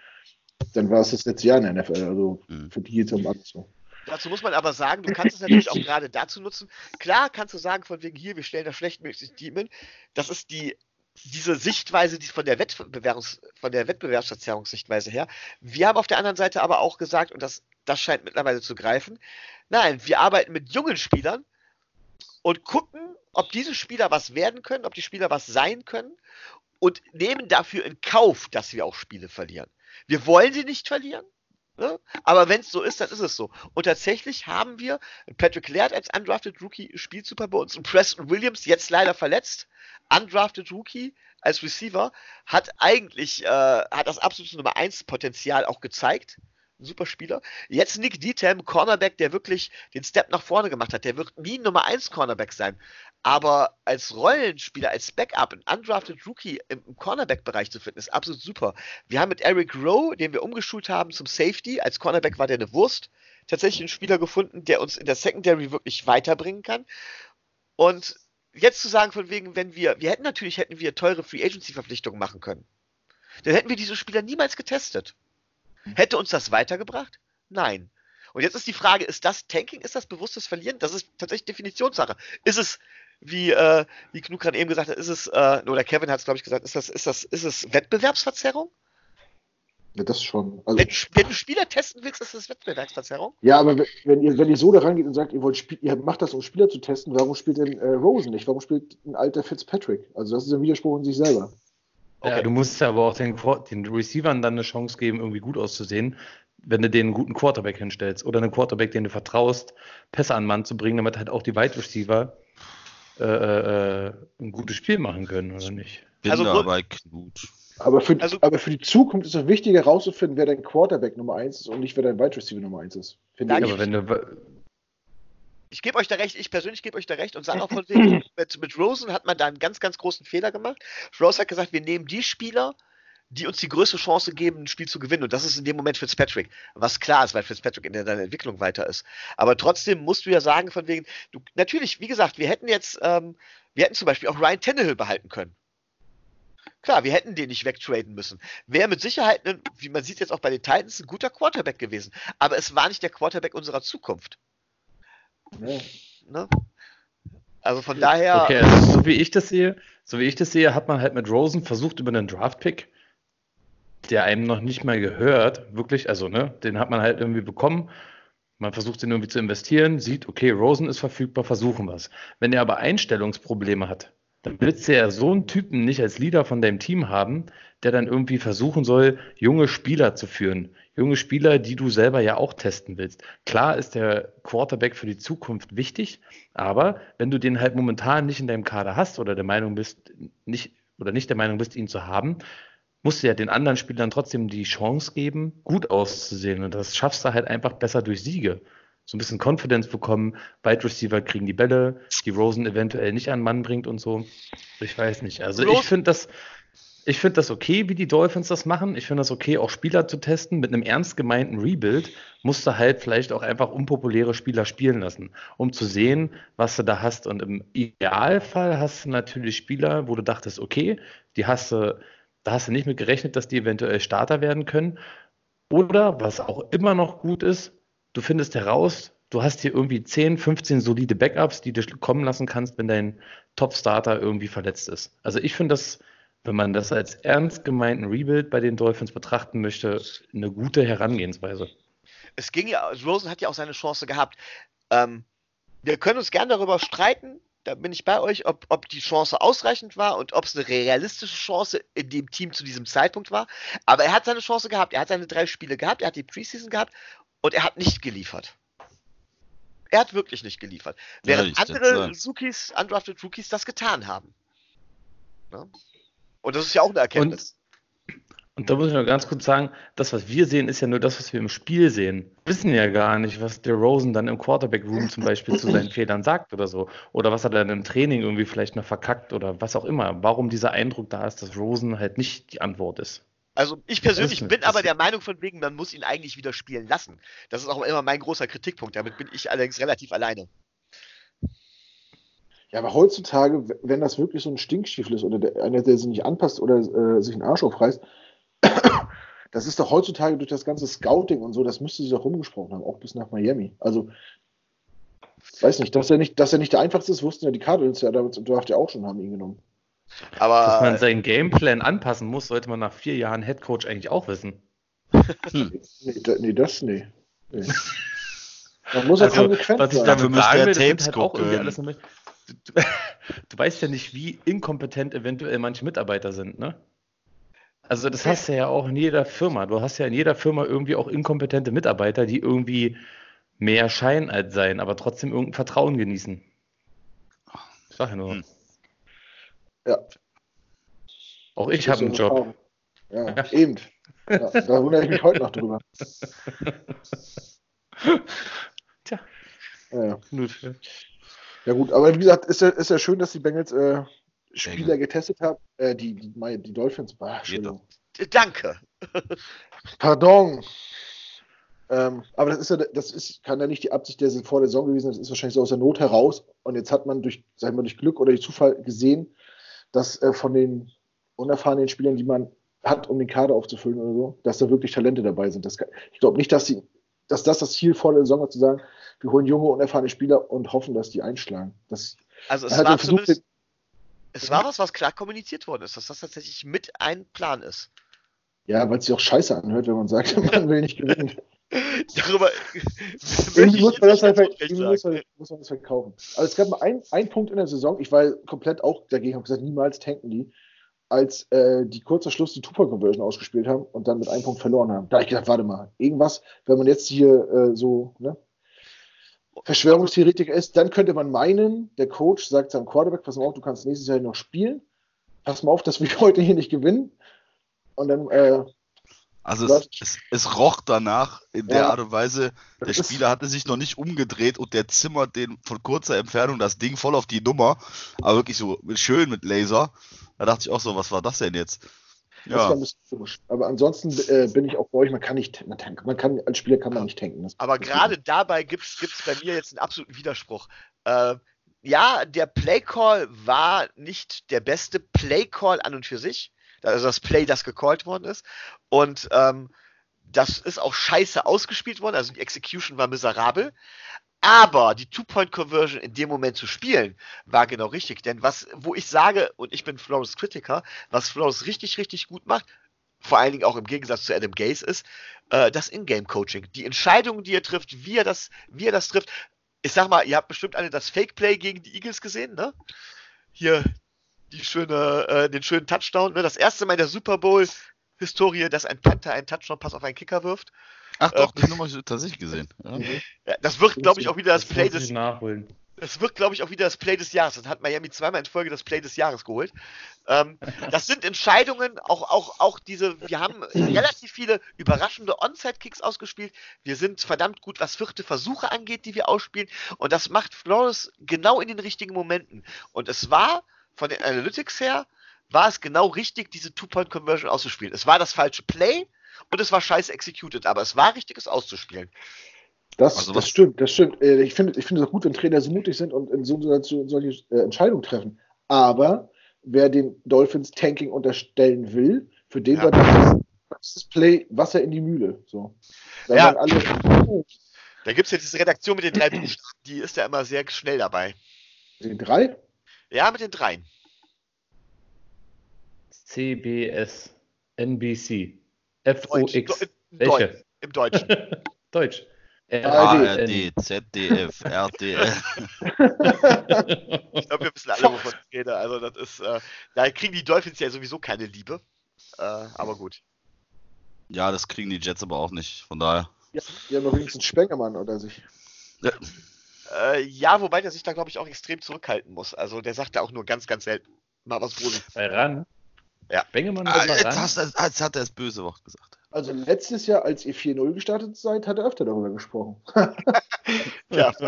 dann war es das letzte Jahr in der NFL. Also mhm. für die geht es um alles so. Dazu muss man aber sagen, du kannst es natürlich auch gerade dazu nutzen. Klar kannst du sagen, von wegen hier, wir stellen das schlechtmögliche Team hin. Das ist die diese Sichtweise, die von der, Wettbewerbs, von der Wettbewerbsverzerrungssichtweise her. Wir haben auf der anderen Seite aber auch gesagt, und das, das scheint mittlerweile zu greifen, nein, wir arbeiten mit jungen Spielern und gucken, ob diese Spieler was werden können, ob die Spieler was sein können und nehmen dafür in Kauf, dass wir auch Spiele verlieren. Wir wollen sie nicht verlieren, ne? aber wenn es so ist, dann ist es so. Und tatsächlich haben wir Patrick Laird als undrafted Rookie spielt super bei uns und Preston Williams jetzt leider verletzt undrafted Rookie als Receiver, hat eigentlich, äh, hat das absolute Nummer 1 Potenzial auch gezeigt. Ein super Spieler. Jetzt Nick Dietem, Cornerback, der wirklich den Step nach vorne gemacht hat. Der wird nie Nummer 1 Cornerback sein. Aber als Rollenspieler, als Backup, ein undrafted Rookie im, Cornerback-Bereich zu finden, ist absolut super. Wir haben mit Eric Rowe, den wir umgeschult haben zum Safety, als Cornerback war der eine Wurst, tatsächlich einen Spieler gefunden, der uns in der Secondary wirklich weiterbringen kann. Und jetzt zu sagen, von wegen, wenn wir, wir hätten natürlich, hätten wir teure Free Agency Verpflichtungen machen können. Dann hätten wir diese Spieler niemals getestet. Hätte uns das weitergebracht? Nein. Und jetzt ist die Frage, ist das Tanking, ist das bewusstes Verlieren? Das ist tatsächlich Definitionssache. Ist es, wie, äh, wie Knut gerade eben gesagt hat, ist es, äh, oder Kevin hat es, glaube ich, gesagt, ist das, ist das, ist es Wettbewerbsverzerrung? Ja, das schon. Also, wenn, wenn, du Spieler testen willst, ist das Wettbewerbsverzerrung? Ja, aber wenn ihr, wenn ihr so daran geht und sagt, ihr wollt ihr macht das, um Spieler zu testen, warum spielt denn äh, Rosen nicht? Warum spielt ein alter Fitzpatrick? Also das ist ein Widerspruch in sich selber. Okay. Ja, du musst aber auch den, den Receivern dann eine Chance geben, irgendwie gut auszusehen, wenn du denen einen guten Quarterback hinstellst oder einen Quarterback, den du vertraust, Pässe an Mann zu bringen, damit halt auch die Wide Receiver äh, äh, ein gutes Spiel machen können, oder nicht? Bin also, da bei Knut. Aber für, also, aber für die Zukunft ist es wichtiger herauszufinden, wer dein Quarterback Nummer 1 ist und nicht, wer dein Wide Receiver Nummer 1 ist. Finde ich. Aber wenn du, ich gebe euch da recht, ich persönlich gebe euch da recht und sage auch von wegen, mit, mit Rosen hat man da einen ganz, ganz großen Fehler gemacht. Rose hat gesagt, wir nehmen die Spieler, die uns die größte Chance geben, ein Spiel zu gewinnen. Und das ist in dem Moment Fitzpatrick. Was klar ist, weil Fitzpatrick in der Entwicklung weiter ist. Aber trotzdem musst du ja sagen, von wegen, du, natürlich, wie gesagt, wir hätten jetzt, ähm, wir hätten zum Beispiel auch Ryan Tannehill behalten können. Klar, wir hätten den nicht wegtraden müssen. Wäre mit Sicherheit, ein, wie man sieht jetzt auch bei den Titans, ein guter Quarterback gewesen. Aber es war nicht der Quarterback unserer Zukunft. Ja. Ne? Also von daher. Okay, also so wie ich das sehe, so wie ich das sehe, hat man halt mit Rosen versucht über einen Draft-Pick, der einem noch nicht mal gehört, wirklich, also ne, den hat man halt irgendwie bekommen. Man versucht den irgendwie zu investieren, sieht, okay, Rosen ist verfügbar, versuchen wir es. Wenn er aber Einstellungsprobleme hat, dann willst du ja so einen Typen nicht als Leader von deinem Team haben, der dann irgendwie versuchen soll, junge Spieler zu führen. Junge Spieler, die du selber ja auch testen willst. Klar ist der Quarterback für die Zukunft wichtig, aber wenn du den halt momentan nicht in deinem Kader hast oder der Meinung bist, nicht, oder nicht der Meinung bist, ihn zu haben, musst du ja den anderen Spielern trotzdem die Chance geben, gut auszusehen. Und das schaffst du halt einfach besser durch Siege so ein bisschen Confidence bekommen. Wide Receiver kriegen die Bälle, die Rosen eventuell nicht an Mann bringt und so. Ich weiß nicht. Also ich finde das, ich finde das okay, wie die Dolphins das machen. Ich finde das okay, auch Spieler zu testen. Mit einem ernst gemeinten Rebuild musst du halt vielleicht auch einfach unpopuläre Spieler spielen lassen, um zu sehen, was du da hast. Und im Idealfall hast du natürlich Spieler, wo du dachtest, okay, die hast du, da hast du nicht mit gerechnet, dass die eventuell Starter werden können. Oder, was auch immer noch gut ist, du findest heraus, du hast hier irgendwie 10, 15 solide Backups, die du kommen lassen kannst, wenn dein Top-Starter irgendwie verletzt ist. Also ich finde das, wenn man das als ernst gemeinten Rebuild bei den Dolphins betrachten möchte, eine gute Herangehensweise. Es ging ja, Rosen hat ja auch seine Chance gehabt. Ähm, wir können uns gerne darüber streiten, da bin ich bei euch, ob, ob die Chance ausreichend war und ob es eine realistische Chance in dem Team zu diesem Zeitpunkt war. Aber er hat seine Chance gehabt. Er hat seine drei Spiele gehabt, er hat die Preseason gehabt und er hat nicht geliefert. Er hat wirklich nicht geliefert. Während ja, andere Rookies, undrafted Rookies das getan haben. Ja? Und das ist ja auch eine Erkenntnis. Und, und, da muss ich noch ganz kurz sagen, das, was wir sehen, ist ja nur das, was wir im Spiel sehen. Wir wissen ja gar nicht, was der Rosen dann im Quarterback-Room zum Beispiel zu seinen Fehlern sagt oder so. Oder was er dann im Training irgendwie vielleicht noch verkackt oder was auch immer. Warum dieser Eindruck da ist, dass Rosen halt nicht die Antwort ist. Also ich persönlich bin aber der Meinung von wegen, man muss ihn eigentlich wieder spielen lassen. Das ist auch immer mein großer Kritikpunkt. Damit bin ich allerdings relativ alleine. Ja, aber heutzutage, wenn das wirklich so ein Stinkstiefel ist oder der, einer, der sich nicht anpasst oder äh, sich einen Arsch aufreißt, das ist doch heutzutage durch das ganze Scouting und so, das müsste sich doch rumgesprochen haben, auch bis nach Miami. Also, weiß nicht, dass er nicht, dass er nicht der einfachste ist, wussten ja die Cardinals ja, damit Draft ja auch schon haben ihn genommen. Aber, Dass man seinen Gameplan anpassen muss, sollte man nach vier Jahren Headcoach eigentlich auch wissen. Hm. Nee, da, nee, das nee. nee. Man muss also, konsequent was ich sein. Dafür müsste er Tapes halt auch irgendwie alles du, du, du, weißt ja nicht, wie inkompetent eventuell manche Mitarbeiter sind, ne? Also das hast du ja auch in jeder Firma. Du hast ja in jeder Firma irgendwie auch inkompetente Mitarbeiter, die irgendwie mehr Schein als sein, aber trotzdem irgendein Vertrauen genießen. Ich sag ja nur. Hm. Ja. Auch ich habe einen Job. Ja, ja, eben. Ja, da wundere ich mich heute noch drüber. Tja. Ja, gut. Ja gut, aber wie gesagt, ist ja, ist ja schön, dass die Bengals äh, Spieler getestet haben. Äh, die, die, die Dolphins. Bah, Danke. Pardon. Ähm, aber das ist ja, das ist, kann ja nicht die Absicht der vor der Saison gewesen. Das ist wahrscheinlich so aus der Not heraus. Und jetzt hat man durch, sagen wir, durch Glück oder durch Zufall gesehen, dass äh, von den unerfahrenen Spielern, die man hat, um den Kader aufzufüllen oder so, dass da wirklich Talente dabei sind. Das ich glaube nicht, dass, die, dass das das Ziel vor der Saison war, zu sagen, wir holen junge, unerfahrene Spieler und hoffen, dass die einschlagen. Das, also es war, versucht, es war was, was klar kommuniziert worden ist, dass das tatsächlich mit ein Plan ist. Ja, weil es sich auch scheiße anhört, wenn man sagt, man will nicht gewinnen. Darüber irgendwie muss man, das halt, muss, man, muss man das verkaufen. Also es gab mal einen Punkt in der Saison, ich war komplett auch dagegen, habe gesagt, niemals tanken die, als äh, die kurzer Schluss die Two-Point-Conversion ausgespielt haben und dann mit einem Punkt verloren haben. Da habe ich gedacht, warte mal, irgendwas, wenn man jetzt hier äh, so ne, Verschwörungstheoretiker ist, dann könnte man meinen, der Coach sagt seinem Quarterback, pass mal auf, du kannst nächstes Jahr noch spielen, pass mal auf, dass wir heute hier nicht gewinnen. Und dann äh, also es, es, es, roch danach in der ja. Art und Weise, der Spieler hatte sich noch nicht umgedreht und der zimmert den von kurzer Entfernung das Ding voll auf die Nummer, aber wirklich so schön mit Laser. Da dachte ich auch so, was war das denn jetzt? Ja. Das war ein bisschen komisch. Aber ansonsten äh, bin ich auch bei euch, man kann nicht, man, man kann, als Spieler kann man nicht tanken. Das aber gerade dabei gibt es bei mir jetzt einen absoluten Widerspruch. Äh, ja, der Playcall war nicht der beste Playcall an und für sich. Also das Play, das gecallt worden ist. Und ähm, das ist auch scheiße ausgespielt worden. Also die Execution war miserabel. Aber die Two-Point-Conversion in dem Moment zu spielen, war genau richtig. Denn was, wo ich sage, und ich bin Flores Kritiker, was Flores richtig, richtig gut macht, vor allen Dingen auch im Gegensatz zu Adam Gaze, ist äh, das Ingame-Coaching. Die Entscheidungen, die er trifft, wie er das, wie er das trifft. Ich sag mal, ihr habt bestimmt alle das Fake-Play gegen die Eagles gesehen, ne? Hier die schöne, äh, den schönen Touchdown. Ne? Das erste Mal in der Super Bowl-Historie, dass ein Panther einen Touchdown-Pass auf einen Kicker wirft. Ach doch, ähm, die Nummer tatsächlich gesehen. Ja. ja das wird, glaube ich, auch wieder das, das Play des nachholen. Das wird, glaube ich, auch wieder das Play des Jahres. Das hat Miami zweimal in Folge das Play des Jahres geholt. Ähm, das sind Entscheidungen, auch, auch, auch diese, wir haben relativ viele überraschende Onside-Kicks ausgespielt. Wir sind verdammt gut, was vierte Versuche angeht, die wir ausspielen. Und das macht Flores genau in den richtigen Momenten. Und es war von den Analytics her, war es genau richtig, diese Two-Point-Conversion auszuspielen. Es war das falsche Play, und es war scheiße executed, aber es war richtig, es auszuspielen. Das, also das stimmt, das stimmt. Äh, ich finde ich find es auch gut, wenn Trainer so mutig sind und in so Situationen solche äh, Entscheidungen treffen. Aber wer den Dolphins Tanking unterstellen will, für den ja. war das, das Play Wasser in die Mühle. So. Wenn ja. Alle, da gibt es ja diese Redaktion mit den drei Buchstaben, die ist ja immer sehr schnell dabei. Den drei? Ja, mit den dreien. CBS, NBC. F-O-X. Welche? Im Deutschen. Deutsch. ARD, ZDF, RTL. ich glaube, wir wissen alle, wovon ich rede. Also, das ist, äh, da kriegen die Dolphins ja sowieso keine Liebe. Äh, aber gut. Ja, das kriegen die Jets aber auch nicht. Von daher. Ja, die haben doch wenigstens Spengemann oder sich. Ja. Äh, ja, wobei der sich da, glaube ich, auch extrem zurückhalten muss. Also, der sagt ja auch nur ganz, ganz selten mal was Positives. Bei Ran? Ja. Bengemann ah, jetzt, hast, jetzt hat er das böse Wort gesagt. Also letztes Jahr, als ihr 4-0 gestartet seid, hat er öfter darüber gesprochen. ja,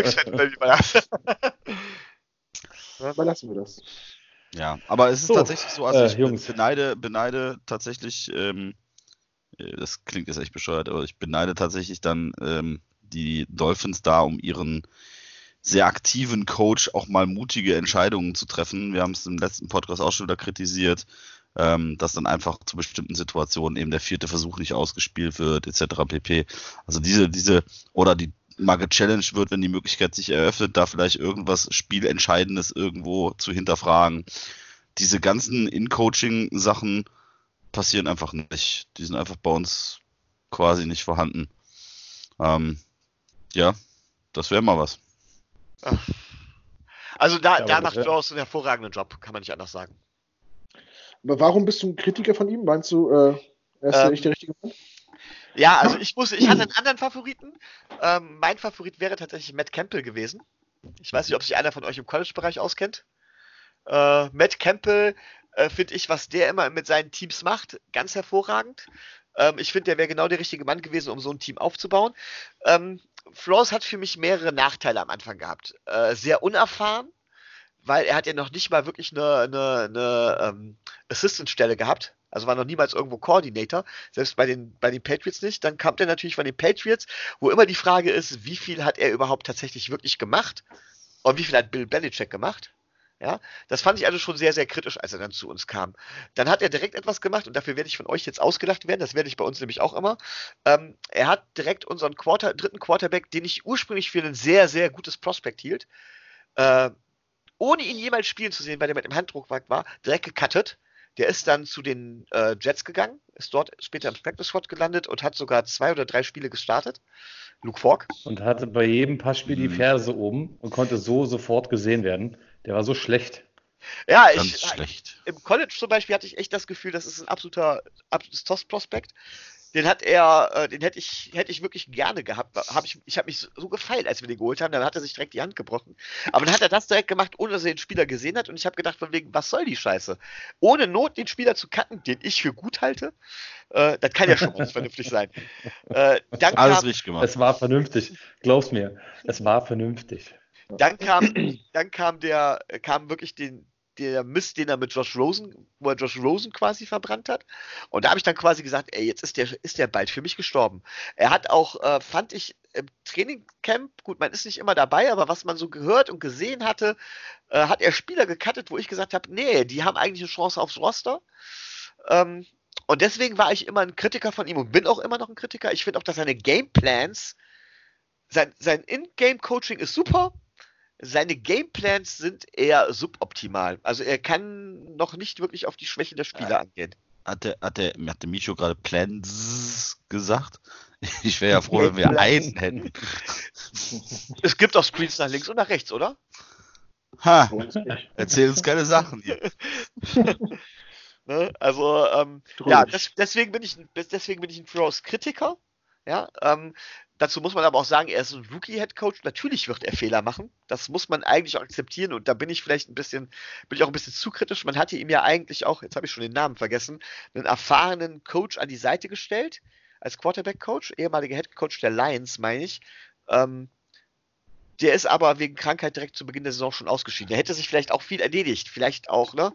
überlassen wir das. Ja, aber es ist so, tatsächlich so, also äh, ich Jungs. beneide, beneide tatsächlich, ähm, äh, das klingt jetzt echt bescheuert, aber ich beneide tatsächlich dann ähm, die Dolphins da um ihren sehr aktiven Coach auch mal mutige Entscheidungen zu treffen. Wir haben es im letzten Podcast auch schon wieder kritisiert ähm, dass dann einfach zu bestimmten Situationen eben der vierte Versuch nicht ausgespielt wird, etc. pp. Also diese, diese, oder die mal gechallenged wird, wenn die Möglichkeit sich eröffnet, da vielleicht irgendwas Spielentscheidendes irgendwo zu hinterfragen. Diese ganzen In-Coaching-Sachen passieren einfach nicht. Die sind einfach bei uns quasi nicht vorhanden. Ähm, ja, das wäre mal was. Also da, da macht Klaus einen hervorragenden Job, kann man nicht anders sagen. Aber warum bist du ein Kritiker von ihm? Meinst du, äh, er ist ähm, nicht der richtige Mann? Ja, also ich muss, ich hatte einen anderen Favoriten. Ähm, mein Favorit wäre tatsächlich Matt Campbell gewesen. Ich weiß nicht, ob sich einer von euch im College-Bereich auskennt. Äh, Matt Campbell äh, finde ich, was der immer mit seinen Teams macht, ganz hervorragend. Ähm, ich finde, der wäre genau der richtige Mann gewesen, um so ein Team aufzubauen. Ähm, Flores hat für mich mehrere Nachteile am Anfang gehabt. Äh, sehr unerfahren, weil er hat ja noch nicht mal wirklich eine, eine, eine ähm, Assistant-Stelle gehabt. Also war noch niemals irgendwo Coordinator, selbst bei den, bei den Patriots nicht. Dann kam der natürlich von den Patriots, wo immer die Frage ist, wie viel hat er überhaupt tatsächlich wirklich gemacht und wie viel hat Bill Belichick gemacht. Ja, das fand ich also schon sehr, sehr kritisch, als er dann zu uns kam. Dann hat er direkt etwas gemacht und dafür werde ich von euch jetzt ausgedacht werden. Das werde ich bei uns nämlich auch immer. Ähm, er hat direkt unseren Quarter, dritten Quarterback, den ich ursprünglich für ein sehr, sehr gutes Prospekt hielt, äh, ohne ihn jemals spielen zu sehen, weil er mit dem Handdruckwagen war, direkt gecuttet. Der ist dann zu den äh, Jets gegangen, ist dort später im Practice Squad gelandet und hat sogar zwei oder drei Spiele gestartet. Luke Falk. Und hatte bei jedem Passspiel die mhm. Ferse oben und konnte so sofort gesehen werden. Der war so schlecht. Ja, Ganz ich, schlecht. im College zum Beispiel hatte ich echt das Gefühl, das ist ein absoluter, absolutes Toss-Prospekt den hat er, äh, den hätte ich, hätte ich wirklich gerne gehabt. Hab ich ich habe mich so gefeilt, als wir den geholt haben. Dann hat er sich direkt die Hand gebrochen. Aber dann hat er das direkt gemacht, ohne dass er den Spieler gesehen hat. Und ich habe gedacht, von wegen, was soll die Scheiße? Ohne Not den Spieler zu cutten, den ich für gut halte. Äh, das kann ja schon nicht vernünftig sein. Äh, dann Alles kam, richtig gemacht. Es war vernünftig. Glaub's mir. Es war vernünftig. Dann kam, dann kam der, kam wirklich den, der Mist, den er mit Josh Rosen, wo er Josh Rosen quasi verbrannt hat. Und da habe ich dann quasi gesagt, ey, jetzt ist der, ist der bald für mich gestorben. Er hat auch, äh, fand ich, im Trainingcamp, gut, man ist nicht immer dabei, aber was man so gehört und gesehen hatte, äh, hat er Spieler gecuttet, wo ich gesagt habe, nee, die haben eigentlich eine Chance aufs Roster. Ähm, und deswegen war ich immer ein Kritiker von ihm und bin auch immer noch ein Kritiker. Ich finde auch, dass seine Gameplans, sein, sein In-Game-Coaching ist super, seine Gameplans sind eher suboptimal. Also er kann noch nicht wirklich auf die Schwächen der Spieler ja. angehen. Hat der, hat der, hat der Micho gerade Plans gesagt? Ich wäre ja froh, wenn wir einen hätten. Es gibt auch Screens nach links und nach rechts, oder? Ha, erzähl uns keine Sachen hier. ne? Also, ähm, ja, das, deswegen bin ich, deswegen bin ich ein Frost Kritiker. Ja, ähm, Dazu muss man aber auch sagen, er ist ein Rookie-Head-Coach. Natürlich wird er Fehler machen. Das muss man eigentlich auch akzeptieren. Und da bin ich vielleicht ein bisschen, bin ich auch ein bisschen zu kritisch. Man hatte ihm ja eigentlich auch, jetzt habe ich schon den Namen vergessen, einen erfahrenen Coach an die Seite gestellt, als Quarterback-Coach, ehemaliger Head-Coach der Lions, meine ich. Ähm, der ist aber wegen Krankheit direkt zu Beginn der Saison schon ausgeschieden. Der hätte sich vielleicht auch viel erledigt. Vielleicht auch, ne?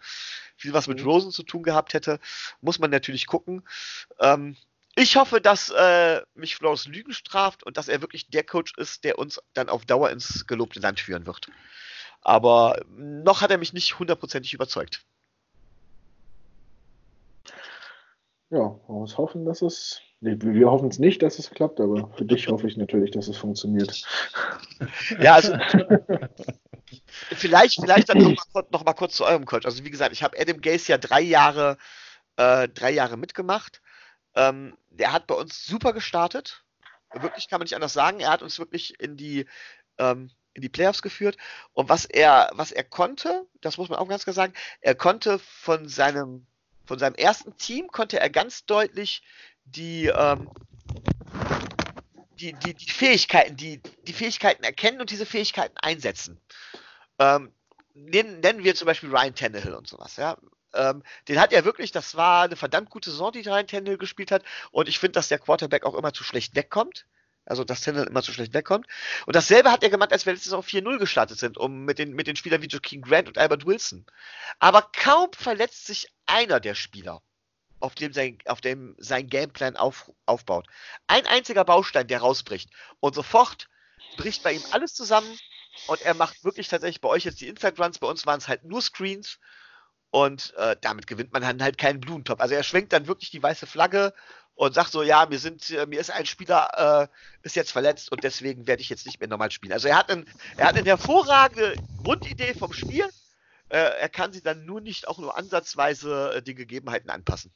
Viel was mit mhm. Rosen zu tun gehabt hätte. Muss man natürlich gucken. Ähm, ich hoffe, dass äh, mich Flores Lügen straft und dass er wirklich der Coach ist, der uns dann auf Dauer ins gelobte Land führen wird. Aber noch hat er mich nicht hundertprozentig überzeugt. Ja, man muss hoffen, dass es. Nee, wir hoffen es nicht, dass es klappt, aber für dich hoffe ich natürlich, dass es funktioniert. Ja, also. vielleicht, vielleicht dann noch mal, noch mal, kurz zu eurem Coach. Also, wie gesagt, ich habe Adam Gaze ja drei Jahre, äh, drei Jahre mitgemacht. Ähm, der hat bei uns super gestartet. Wirklich kann man nicht anders sagen. Er hat uns wirklich in die, ähm, in die Playoffs geführt. Und was er, was er konnte, das muss man auch ganz klar sagen, er konnte von seinem, von seinem ersten Team konnte er ganz deutlich die, ähm, die, die, die Fähigkeiten, die, die Fähigkeiten erkennen und diese Fähigkeiten einsetzen. Ähm, nennen, nennen wir zum Beispiel Ryan Tannehill und sowas, ja. Ähm, den hat er wirklich, das war eine verdammt gute Saison, die Ryan Tannehill gespielt hat. Und ich finde, dass der Quarterback auch immer zu schlecht wegkommt. Also, dass Tannehill immer zu schlecht wegkommt. Und dasselbe hat er gemacht, als wir letztes Jahr 4-0 gestartet sind, um mit den, mit den Spielern wie Joaquin Grant und Albert Wilson. Aber kaum verletzt sich einer der Spieler, auf dem sein, auf dem sein Gameplan auf, aufbaut. Ein einziger Baustein, der rausbricht. Und sofort bricht bei ihm alles zusammen und er macht wirklich tatsächlich bei euch jetzt die Inside Runs, bei uns waren es halt nur Screens und äh, damit gewinnt man dann halt keinen Blumentopf. Also er schwenkt dann wirklich die weiße Flagge und sagt so, ja, mir sind, äh, mir ist ein Spieler, äh, ist jetzt verletzt und deswegen werde ich jetzt nicht mehr normal spielen. Also er hat, einen, er hat eine hervorragende Grundidee vom Spiel. Äh, er kann sie dann nur nicht auch nur ansatzweise äh, die Gegebenheiten anpassen.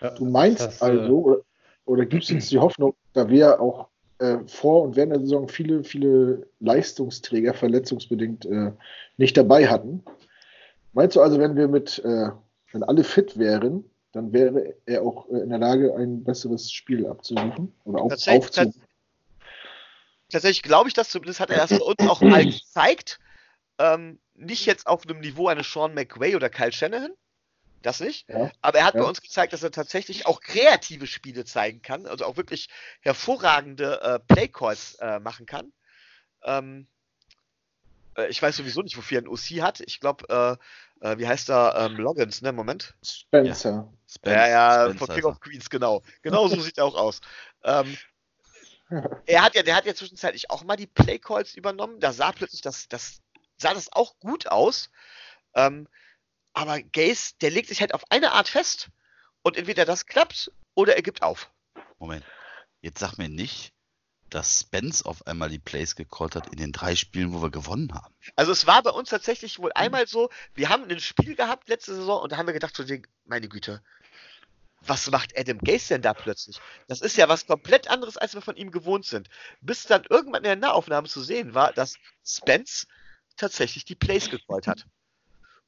du meinst das, äh, also, oder, oder gibt es uns die Hoffnung, da wir auch vor und während der Saison viele, viele Leistungsträger verletzungsbedingt nicht dabei hatten, Meinst du also, wenn wir mit, äh, wenn alle fit wären, dann wäre er auch äh, in der Lage, ein besseres Spiel abzurufen oder auf, aufzurufen? Tatsächlich glaube ich das, zumindest hat er das uns auch mal gezeigt. Ähm, nicht jetzt auf einem Niveau eines Sean McWay oder Kyle Shanahan, das nicht. Ja, aber er hat ja. bei uns gezeigt, dass er tatsächlich auch kreative Spiele zeigen kann, also auch wirklich hervorragende äh, Playcalls äh, machen kann. Ähm, äh, ich weiß sowieso nicht, wofür er ein OC hat. Ich glaube, äh, äh, wie heißt er? Ähm, Loggins, ne? Moment. Spencer. Ja, Spencer. ja, ja Spencer von King of Queens, genau. Genau so sieht er auch aus. Ähm, er hat ja, der hat ja zwischenzeitlich auch mal die Playcalls übernommen. Da sah plötzlich das, das sah das auch gut aus. Ähm, aber Gaze, der legt sich halt auf eine Art fest und entweder das klappt oder er gibt auf. Moment. Jetzt sag mir nicht, dass Spence auf einmal die Plays gecallt hat in den drei Spielen, wo wir gewonnen haben. Also es war bei uns tatsächlich wohl einmal so, wir haben ein Spiel gehabt letzte Saison und da haben wir gedacht, meine Güte, was macht Adam Gase denn da plötzlich? Das ist ja was komplett anderes, als wir von ihm gewohnt sind. Bis dann irgendwann in der Nahaufnahme zu sehen war, dass Spence tatsächlich die Plays gecallt hat.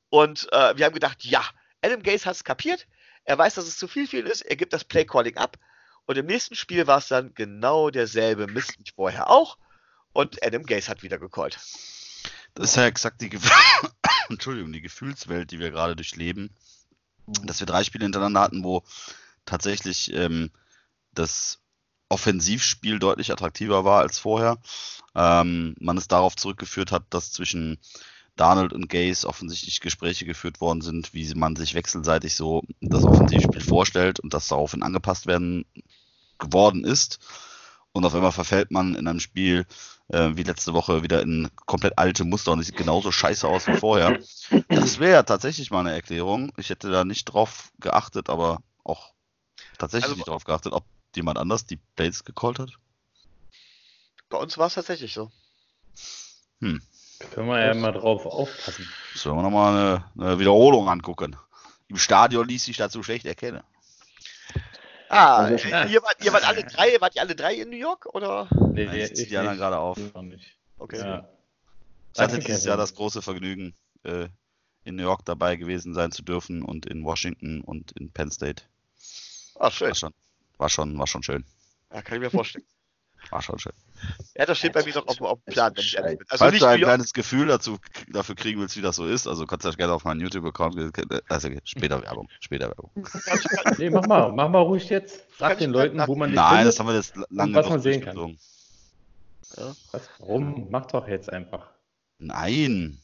Und äh, wir haben gedacht, ja, Adam Gase hat es kapiert, er weiß, dass es zu viel viel ist, er gibt das Play-Calling ab und im nächsten Spiel war es dann genau derselbe Mist wie vorher auch. Und Adam Gaze hat wieder gecallt. Das ist ja exakt die, Gef Entschuldigung, die Gefühlswelt, die wir gerade durchleben. Dass wir drei Spiele hintereinander hatten, wo tatsächlich ähm, das Offensivspiel deutlich attraktiver war als vorher. Ähm, man es darauf zurückgeführt hat, dass zwischen Darnold und Gaze offensichtlich Gespräche geführt worden sind, wie man sich wechselseitig so das Offensivspiel vorstellt und das daraufhin angepasst werden geworden ist. Und auf einmal verfällt man in einem Spiel äh, wie letzte Woche wieder in komplett alte Muster und es sieht genauso scheiße aus wie vorher. Das wäre tatsächlich mal eine Erklärung. Ich hätte da nicht drauf geachtet, aber auch tatsächlich also, nicht drauf geachtet, ob jemand anders die Plays gecallt hat. Bei uns war es tatsächlich so. Hm. Können wir ja mal drauf aufpassen. Sollen wir nochmal eine, eine Wiederholung angucken? Im Stadion ließ sich dazu schlecht erkennen. Ah, also, ihr, wart, ihr wart alle drei, wart ihr alle drei in New York oder? Nee, nee ich ziehe die anderen gerade auf. Okay. Ja. Ich hatte dieses Jahr das große Vergnügen, äh, in New York dabei gewesen sein zu dürfen und in Washington und in Penn State. Ach, schön. War schon, war schon, war schon schön. Ja, kann ich mir vorstellen. War schon schön. Ja, das steht bei mir noch auf, auf dem Plan, wenn ich ehrlich bin. Also Falls du ein kleines Gefühl dazu, dafür kriegen willst, wie das so ist, also kannst du das gerne auf meinen YouTube-Account, also später Werbung, später Werbung. nee, mach mal, mach mal ruhig jetzt. Sag den Leuten, wo man Nein, das haben wir jetzt lange was man sehen kann. Ja, was, warum? Mach doch jetzt einfach. Nein.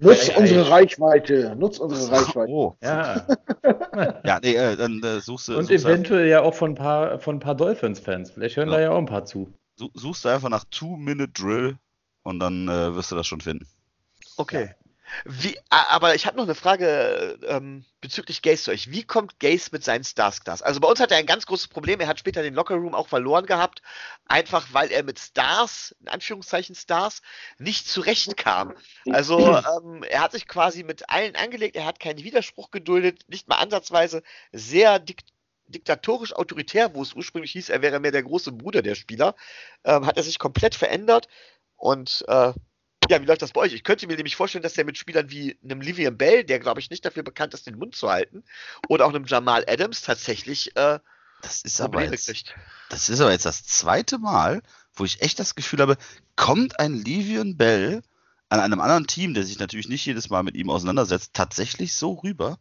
Nutz ei, unsere ei. Reichweite. Nutz unsere Reichweite. Oh. Ja. ja, nee, äh, dann äh, suchst du. Und suchst eventuell ja auch von ein paar, von ein paar Dolphins-Fans. Vielleicht hören ja. da ja auch ein paar zu. Suchst du einfach nach Two-Minute-Drill und dann äh, wirst du das schon finden. Okay. Ja. Wie, aber ich habe noch eine Frage ähm, bezüglich Gaze zu euch. Wie kommt Gaze mit seinen Stars Also bei uns hat er ein ganz großes Problem. Er hat später den Lockerroom auch verloren gehabt, einfach weil er mit Stars, in Anführungszeichen Stars, nicht zurechtkam. Also ähm, er hat sich quasi mit allen angelegt, er hat keinen Widerspruch geduldet, nicht mal ansatzweise sehr diktatorisch autoritär, wo es ursprünglich hieß, er wäre mehr der große Bruder der Spieler, ähm, hat er sich komplett verändert und äh, ja, wie läuft das bei euch? Ich könnte mir nämlich vorstellen, dass er mit Spielern wie einem Livian Bell, der glaube ich nicht dafür bekannt ist, den Mund zu halten, oder auch einem Jamal Adams tatsächlich äh, das ist aber jetzt, kriegt. Das ist aber jetzt das zweite Mal, wo ich echt das Gefühl habe, kommt ein Livian Bell an einem anderen Team, der sich natürlich nicht jedes Mal mit ihm auseinandersetzt, tatsächlich so rüber?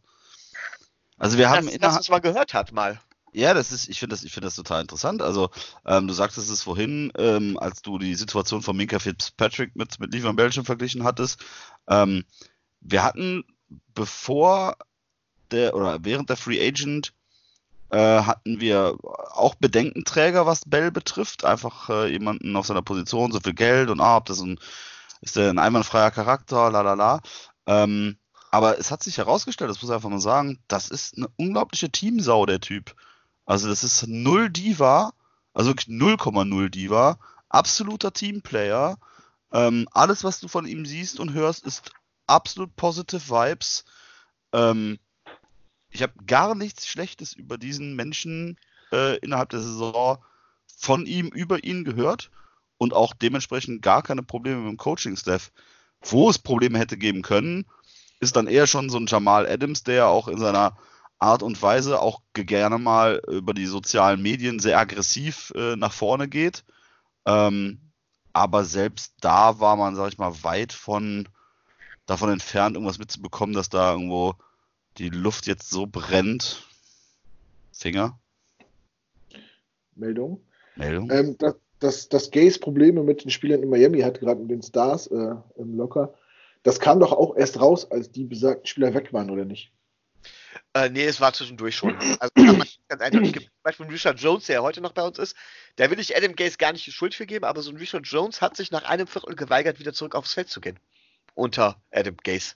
Also wir haben das, das, was man gehört hat mal. Ja, das ist, ich finde das, ich das total interessant. Also, ähm, du sagtest es vorhin, ähm, als du die Situation von Minka Fitzpatrick mit, mit Liefer Belgium verglichen hattest. Ähm, wir hatten bevor der oder während der Free Agent äh, hatten wir auch Bedenkenträger, was Bell betrifft. Einfach äh, jemanden auf seiner Position, so viel Geld und ah, ob das ein, ist der ein einwandfreier Charakter, la la la. Ähm, aber es hat sich herausgestellt, das muss ich einfach mal sagen, das ist eine unglaubliche Teamsau, der Typ. Also das ist null Diva, also wirklich 0,0 Diva, absoluter Teamplayer. Ähm, alles, was du von ihm siehst und hörst, ist absolut positive Vibes. Ähm, ich habe gar nichts Schlechtes über diesen Menschen äh, innerhalb der Saison von ihm, über ihn gehört und auch dementsprechend gar keine Probleme mit dem Coaching-Staff. Wo es Probleme hätte geben können, ist dann eher schon so ein Jamal Adams, der auch in seiner Art und Weise auch gerne mal über die sozialen Medien sehr aggressiv äh, nach vorne geht. Ähm, aber selbst da war man, sag ich mal, weit von davon entfernt, irgendwas mitzubekommen, dass da irgendwo die Luft jetzt so brennt. Finger. Meldung. Meldung. Ähm, dass, dass, dass Gays Probleme mit den Spielern in Miami hat, gerade mit den Stars äh, im Locker, das kam doch auch erst raus, als die besagten Spieler weg waren, oder nicht? Äh, nee, es war zwischendurch schon. Also ganz eindeutig gibt. Zum Beispiel Richard Jones, der ja heute noch bei uns ist, da will ich Adam Gaze gar nicht die Schuld für geben, aber so ein Richard Jones hat sich nach einem Viertel geweigert, wieder zurück aufs Feld zu gehen. Unter Adam Gaze.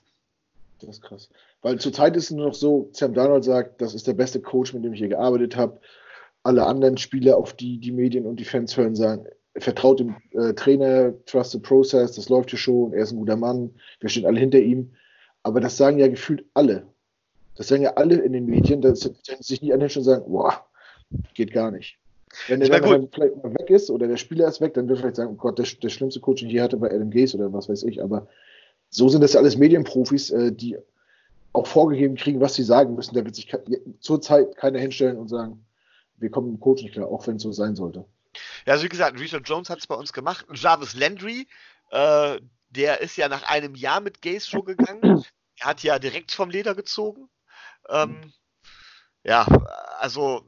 Das ist krass. Weil zurzeit ist es nur noch so, Sam Donald sagt, das ist der beste Coach, mit dem ich hier gearbeitet habe. Alle anderen Spieler, auf die die Medien und die Fans hören, sagen, vertraut dem äh, Trainer, trust the process, das läuft hier schon, er ist ein guter Mann, wir stehen alle hinter ihm. Aber das sagen ja gefühlt alle. Das sagen ja alle in den Medien, dass sie sich nie anhören und sagen, boah, geht gar nicht. Wenn der dann vielleicht mal weg ist oder der Spieler ist weg, dann wird vielleicht sagen, oh Gott, der, der schlimmste Coach, den ich hier hatte, bei Adam Gaze oder was weiß ich. Aber so sind das ja alles Medienprofis, äh, die auch vorgegeben kriegen, was sie sagen müssen. Da wird sich zurzeit keiner hinstellen und sagen, wir kommen im Coach nicht klar, auch wenn es so sein sollte. Ja, also wie gesagt, Richard Jones hat es bei uns gemacht. Jarvis Landry, äh, der ist ja nach einem Jahr mit Gaze Show gegangen. Er hat ja direkt vom Leder gezogen. Ähm, ja, also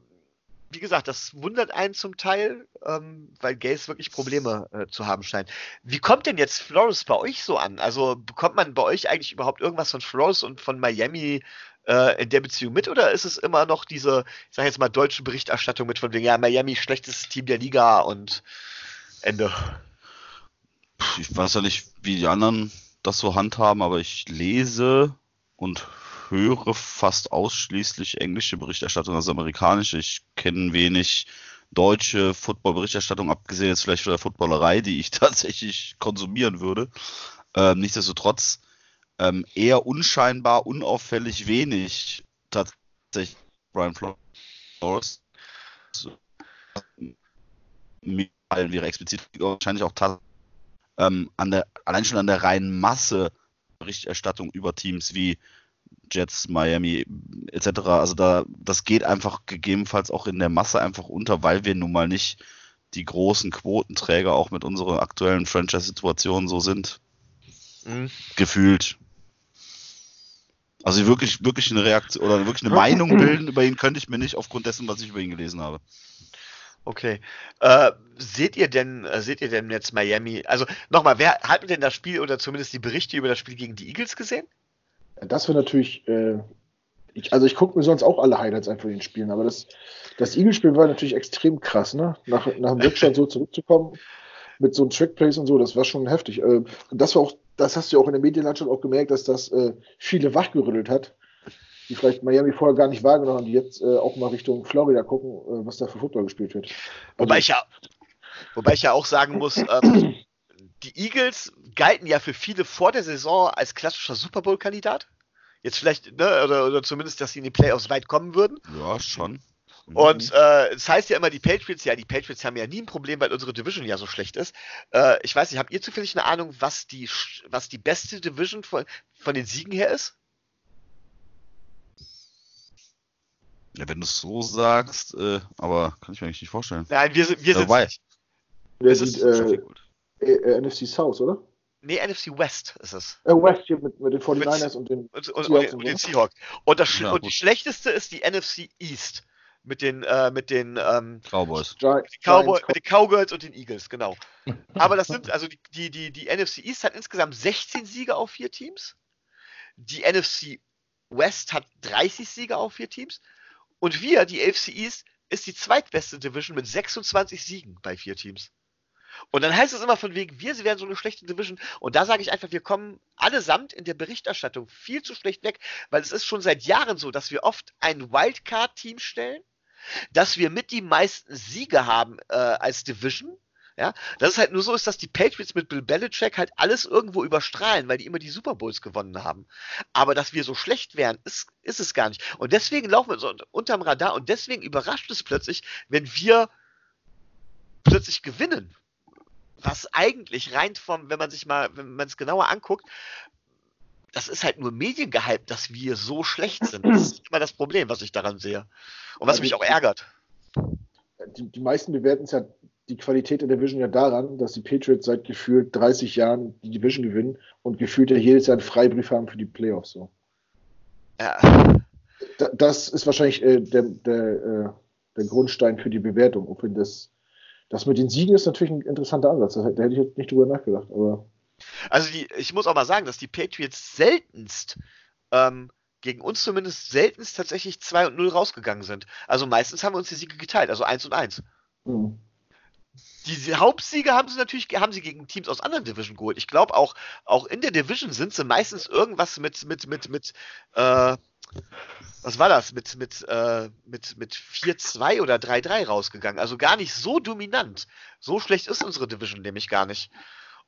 wie gesagt, das wundert einen zum Teil, ähm, weil Gays wirklich Probleme äh, zu haben scheint. Wie kommt denn jetzt Flores bei euch so an? Also bekommt man bei euch eigentlich überhaupt irgendwas von Flores und von Miami äh, in der Beziehung mit oder ist es immer noch diese, ich sage jetzt mal, deutsche Berichterstattung mit von wegen, ja, Miami schlechtestes Team der Liga und Ende? Ich weiß ja nicht, wie die anderen das so handhaben, aber ich lese und höre fast ausschließlich englische Berichterstattung als amerikanische. Ich kenne wenig deutsche Football-Berichterstattung, abgesehen jetzt vielleicht von der Footballerei, die ich tatsächlich konsumieren würde. Ähm, nichtsdestotrotz ähm, eher unscheinbar, unauffällig wenig tatsächlich Brian Flores. Mir wäre explizit wahrscheinlich auch ähm, an der, allein schon an der reinen Masse Berichterstattung über Teams wie Jets, Miami etc. Also da, das geht einfach gegebenenfalls auch in der Masse einfach unter, weil wir nun mal nicht die großen Quotenträger auch mit unserer aktuellen Franchise-Situation so sind. Mhm. Gefühlt. Also wirklich, wirklich eine Reaktion oder wirklich eine Meinung bilden über ihn könnte ich mir nicht aufgrund dessen, was ich über ihn gelesen habe. Okay. Äh, seht ihr denn, äh, seht ihr denn jetzt Miami? Also nochmal, wer hat denn das Spiel oder zumindest die Berichte über das Spiel gegen die Eagles gesehen? Das wäre natürlich, äh, ich, also ich gucke mir sonst auch alle Highlights einfach in den Spielen, aber das, das Eagles-Spiel war natürlich extrem krass, ne? Nach, nach dem Rückstand so zurückzukommen mit so einem Trickplays und so, das war schon heftig. Äh, das war auch, das hast du auch in der Medienlandschaft auch gemerkt, dass das äh, viele wachgerüttelt hat, die vielleicht Miami vorher gar nicht wahrgenommen haben, die jetzt äh, auch mal Richtung Florida gucken, äh, was da für Football gespielt wird. Wobei also, ich ja, wobei ich ja auch sagen muss, ähm, die Eagles galten ja für viele vor der Saison als klassischer Super Bowl-Kandidat. Jetzt vielleicht, ne, oder, oder zumindest, dass sie in die Playoffs weit kommen würden. Ja, schon. Und äh, das heißt ja immer, die Patriots, ja, die Patriots haben ja nie ein Problem, weil unsere Division ja so schlecht ist. Äh, ich weiß nicht, habt ihr zufällig eine Ahnung, was die, was die beste Division von, von den Siegen her ist? Ja, wenn du es so sagst, äh, aber kann ich mir eigentlich nicht vorstellen. Nein, wir sind, wir sind. Dabei. Wir sind, äh, äh, äh NFC South, oder? Nee, NFC West ist es. Äh, West hier mit, mit den 49ers und den, und, und, und, und den Seahawks. Und, das, ja, und die schlechteste ist die NFC East mit den, äh, mit den ähm, Cowboys. Mit den, Cowboy, mit den Cowgirls und den Eagles, genau. Aber das sind, also die, die, die, die NFC East hat insgesamt 16 Siege auf vier Teams. Die NFC West hat 30 Siege auf vier Teams. Und wir, die AFC East, ist die zweitbeste Division mit 26 Siegen bei vier Teams. Und dann heißt es immer von wegen, wir werden so eine schlechte Division. Und da sage ich einfach, wir kommen allesamt in der Berichterstattung viel zu schlecht weg, weil es ist schon seit Jahren so, dass wir oft ein Wildcard-Team stellen, dass wir mit die meisten Siege haben äh, als Division. Ja, das ist halt nur so ist, dass die Patriots mit Bill Belichick halt alles irgendwo überstrahlen, weil die immer die Super Bowls gewonnen haben. Aber dass wir so schlecht wären, ist, ist es gar nicht. Und deswegen laufen wir so unterm Radar und deswegen überrascht es plötzlich, wenn wir plötzlich gewinnen was eigentlich rein vom, wenn man sich mal, wenn man es genauer anguckt, das ist halt nur mediengehypt, dass wir so schlecht sind. Das ist immer das Problem, was ich daran sehe. Und was mich auch ärgert. Die, die meisten bewerten es ja die Qualität der Division ja daran, dass die Patriots seit gefühlt 30 Jahren die Division gewinnen und gefühlt ja jedes Jahr einen Freibrief haben für die Playoffs. So. Ja. das ist wahrscheinlich äh, der, der, äh, der Grundstein für die Bewertung. Wenn das das mit den Siegen ist natürlich ein interessanter Ansatz. Da hätte ich jetzt nicht drüber nachgedacht. Aber also die, ich muss auch mal sagen, dass die Patriots seltenst ähm, gegen uns zumindest seltenst tatsächlich 2 und 0 rausgegangen sind. Also meistens haben wir uns die Siege geteilt, also 1 und 1. Mhm. Diese Hauptsiege haben sie natürlich haben sie gegen Teams aus anderen Divisionen geholt. Ich glaube auch, auch in der Division sind sie meistens irgendwas mit, mit, mit, mit, äh, was war das, mit, mit, äh, mit, mit 4-2 oder 3-3 rausgegangen. Also gar nicht so dominant. So schlecht ist unsere Division nämlich gar nicht.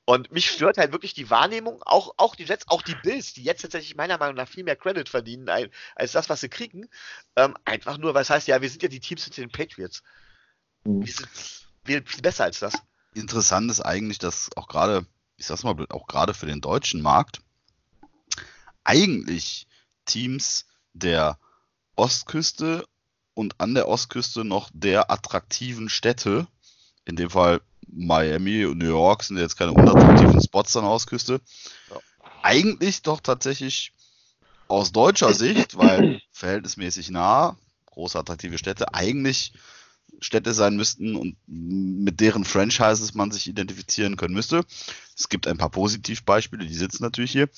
Und mich stört halt wirklich die Wahrnehmung, auch, auch die Jets, auch die Bills, die jetzt tatsächlich meiner Meinung nach viel mehr Credit verdienen als das, was sie kriegen. Ähm, einfach nur, weil es heißt, ja, wir sind ja die Teams mit den Patriots. Mhm. Wir sind viel, viel besser als das. Interessant ist eigentlich, dass auch gerade, ich sag's mal, auch gerade für den deutschen Markt, eigentlich Teams der Ostküste und an der Ostküste noch der attraktiven Städte, in dem Fall Miami und New York sind jetzt keine unattraktiven Spots an der Ostküste, ja. eigentlich doch tatsächlich aus deutscher Sicht, weil verhältnismäßig nah, große attraktive Städte, eigentlich Städte sein müssten und mit deren Franchises man sich identifizieren können müsste. Es gibt ein paar Positivbeispiele, die sitzen natürlich hier.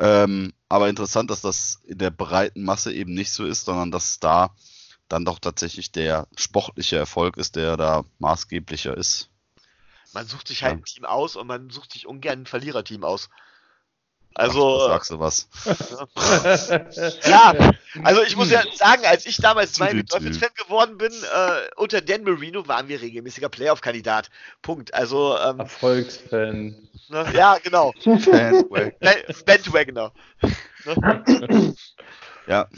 Ähm, aber interessant, dass das in der breiten Masse eben nicht so ist, sondern dass da dann doch tatsächlich der sportliche Erfolg ist, der da maßgeblicher ist. Man sucht sich halt ja. ein Team aus und man sucht sich ungern ein Verliererteam aus. Also. Ach, sagst du was. ja, also ich muss ja sagen, als ich damals Miami Dolphins Fan geworden bin, äh, unter Dan Marino waren wir regelmäßiger Playoff-Kandidat. Punkt. Also. Ähm, Erfolgsfan. Ne, ja, genau. Bandwagoner. ne? Ja.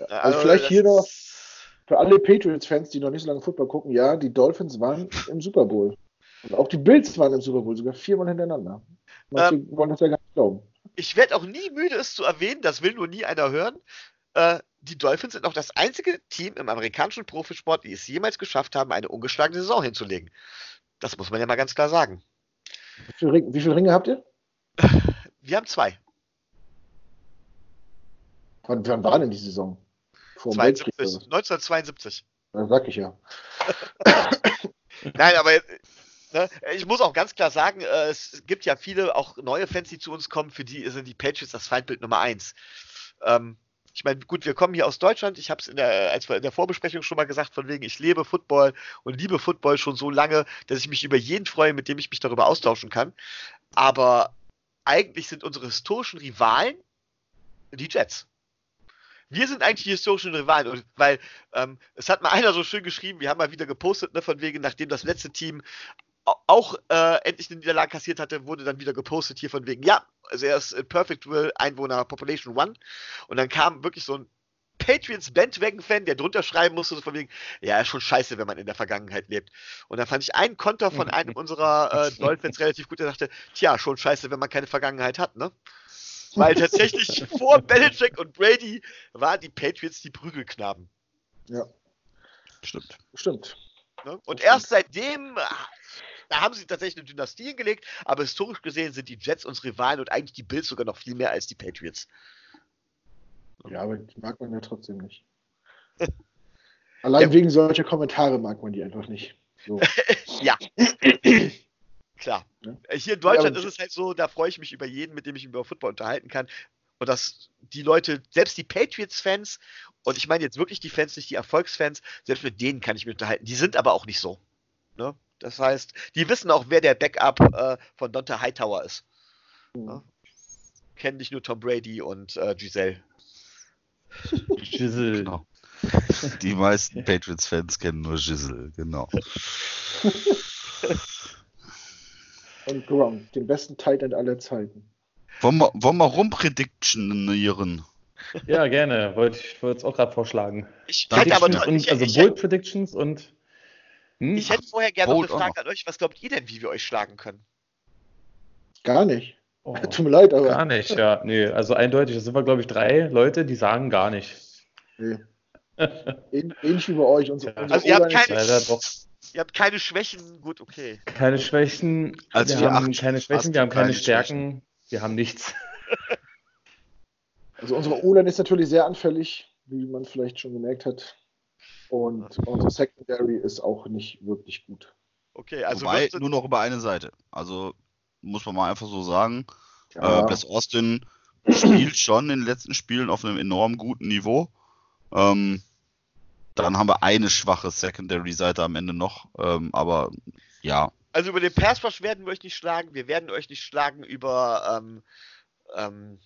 Also, also vielleicht hier noch für alle Patriots-Fans, die noch nicht so lange Football gucken, ja, die Dolphins waren im Super Bowl. Und auch die Bills waren im Super Bowl, sogar viermal hintereinander. Manche ähm, wollen das ja gar Ich werde auch nie müde, es zu erwähnen, das will nur nie einer hören. Äh, die Dolphins sind auch das einzige Team im amerikanischen Profisport, die es jemals geschafft haben, eine ungeschlagene Saison hinzulegen. Das muss man ja mal ganz klar sagen. Wie viele Ringe, wie viele Ringe habt ihr? Wir haben zwei. Wann, wann war denn die Saison? Vor 72, 1972. Das sag ich ja. Nein, aber Ne? Ich muss auch ganz klar sagen, äh, es gibt ja viele auch neue Fans, die zu uns kommen, für die sind die Patriots das Feindbild Nummer eins. Ähm, ich meine, gut, wir kommen hier aus Deutschland. Ich habe es in der, in der Vorbesprechung schon mal gesagt, von wegen, ich lebe Football und liebe Football schon so lange, dass ich mich über jeden freue, mit dem ich mich darüber austauschen kann. Aber eigentlich sind unsere historischen Rivalen die Jets. Wir sind eigentlich die historischen Rivalen, und, weil ähm, es hat mal einer so schön geschrieben, wir haben mal wieder gepostet, ne, von wegen, nachdem das letzte Team auch äh, endlich eine Niederlage kassiert hatte, wurde dann wieder gepostet hier von wegen, ja, also er ist in Perfect Will Einwohner Population One. Und dann kam wirklich so ein Patriots Bandwagon-Fan, der drunter schreiben musste, so von wegen, ja, ist schon scheiße, wenn man in der Vergangenheit lebt. Und dann fand ich einen Konter von einem unserer äh, Dolphins relativ gut, der dachte, tja, schon scheiße, wenn man keine Vergangenheit hat, ne? Weil tatsächlich vor Belichick und Brady waren die Patriots die Prügelknaben. Ja. Stimmt. Stimmt. Ne? Und erst seitdem da haben sie tatsächlich eine Dynastie hingelegt, aber historisch gesehen sind die Jets unsere Rivalen und eigentlich die Bills sogar noch viel mehr als die Patriots. Ja, aber die mag man ja trotzdem nicht. Allein ja. wegen solcher Kommentare mag man die einfach nicht. So. ja. Klar. Ja? Hier in Deutschland ja, ist es halt so, da freue ich mich über jeden, mit dem ich mich über Football unterhalten kann. Und dass die Leute, selbst die Patriots-Fans, und ich meine jetzt wirklich die Fans, nicht die Erfolgsfans, selbst mit denen kann ich mich unterhalten. Die sind aber auch nicht so. Ne? Das heißt, die wissen auch, wer der Backup äh, von Dante Hightower ist. Mhm. Ja? Kennen nicht nur Tom Brady und äh, Giselle. Giselle. Genau. Die meisten Patriots-Fans kennen nur Giselle, genau. und Gronk, den besten Titan aller Zeiten. Wollen wir, wollen wir rumpredictionieren? Ja, gerne. Wollte ich wollte es auch gerade vorschlagen. Ich hätte aber und, ich, also ich, Bold Predictions und? Ich hätte vorher gerne noch eine Frage an euch. Was glaubt ihr denn, wie wir euch schlagen können? Gar nicht. Oh, Tut mir leid, aber. Gar nicht, ja. Nee, also eindeutig. Das sind wir, glaube ich, drei Leute, die sagen gar nicht. Nee. Ähnlich wie bei euch. Unsere, ja. Also, ihr habt, keine, ihr habt keine Schwächen. Gut, okay. Keine Schwächen. Also wir, wir haben keine Schwächen, wir haben keine Stärken. Schwächen. Wir haben nichts. Also, unsere O-Line ist natürlich sehr anfällig, wie man vielleicht schon gemerkt hat. Und unsere Secondary ist auch nicht wirklich gut. Okay, also Wobei, nur noch über eine Seite. Also muss man mal einfach so sagen. Ja. Äh, Bless Austin spielt schon in den letzten Spielen auf einem enorm guten Niveau. Ähm, dann haben wir eine schwache Secondary-Seite am Ende noch. Ähm, aber ja. Also über den Pass werden wir euch nicht schlagen. Wir werden euch nicht schlagen über ähm, ähm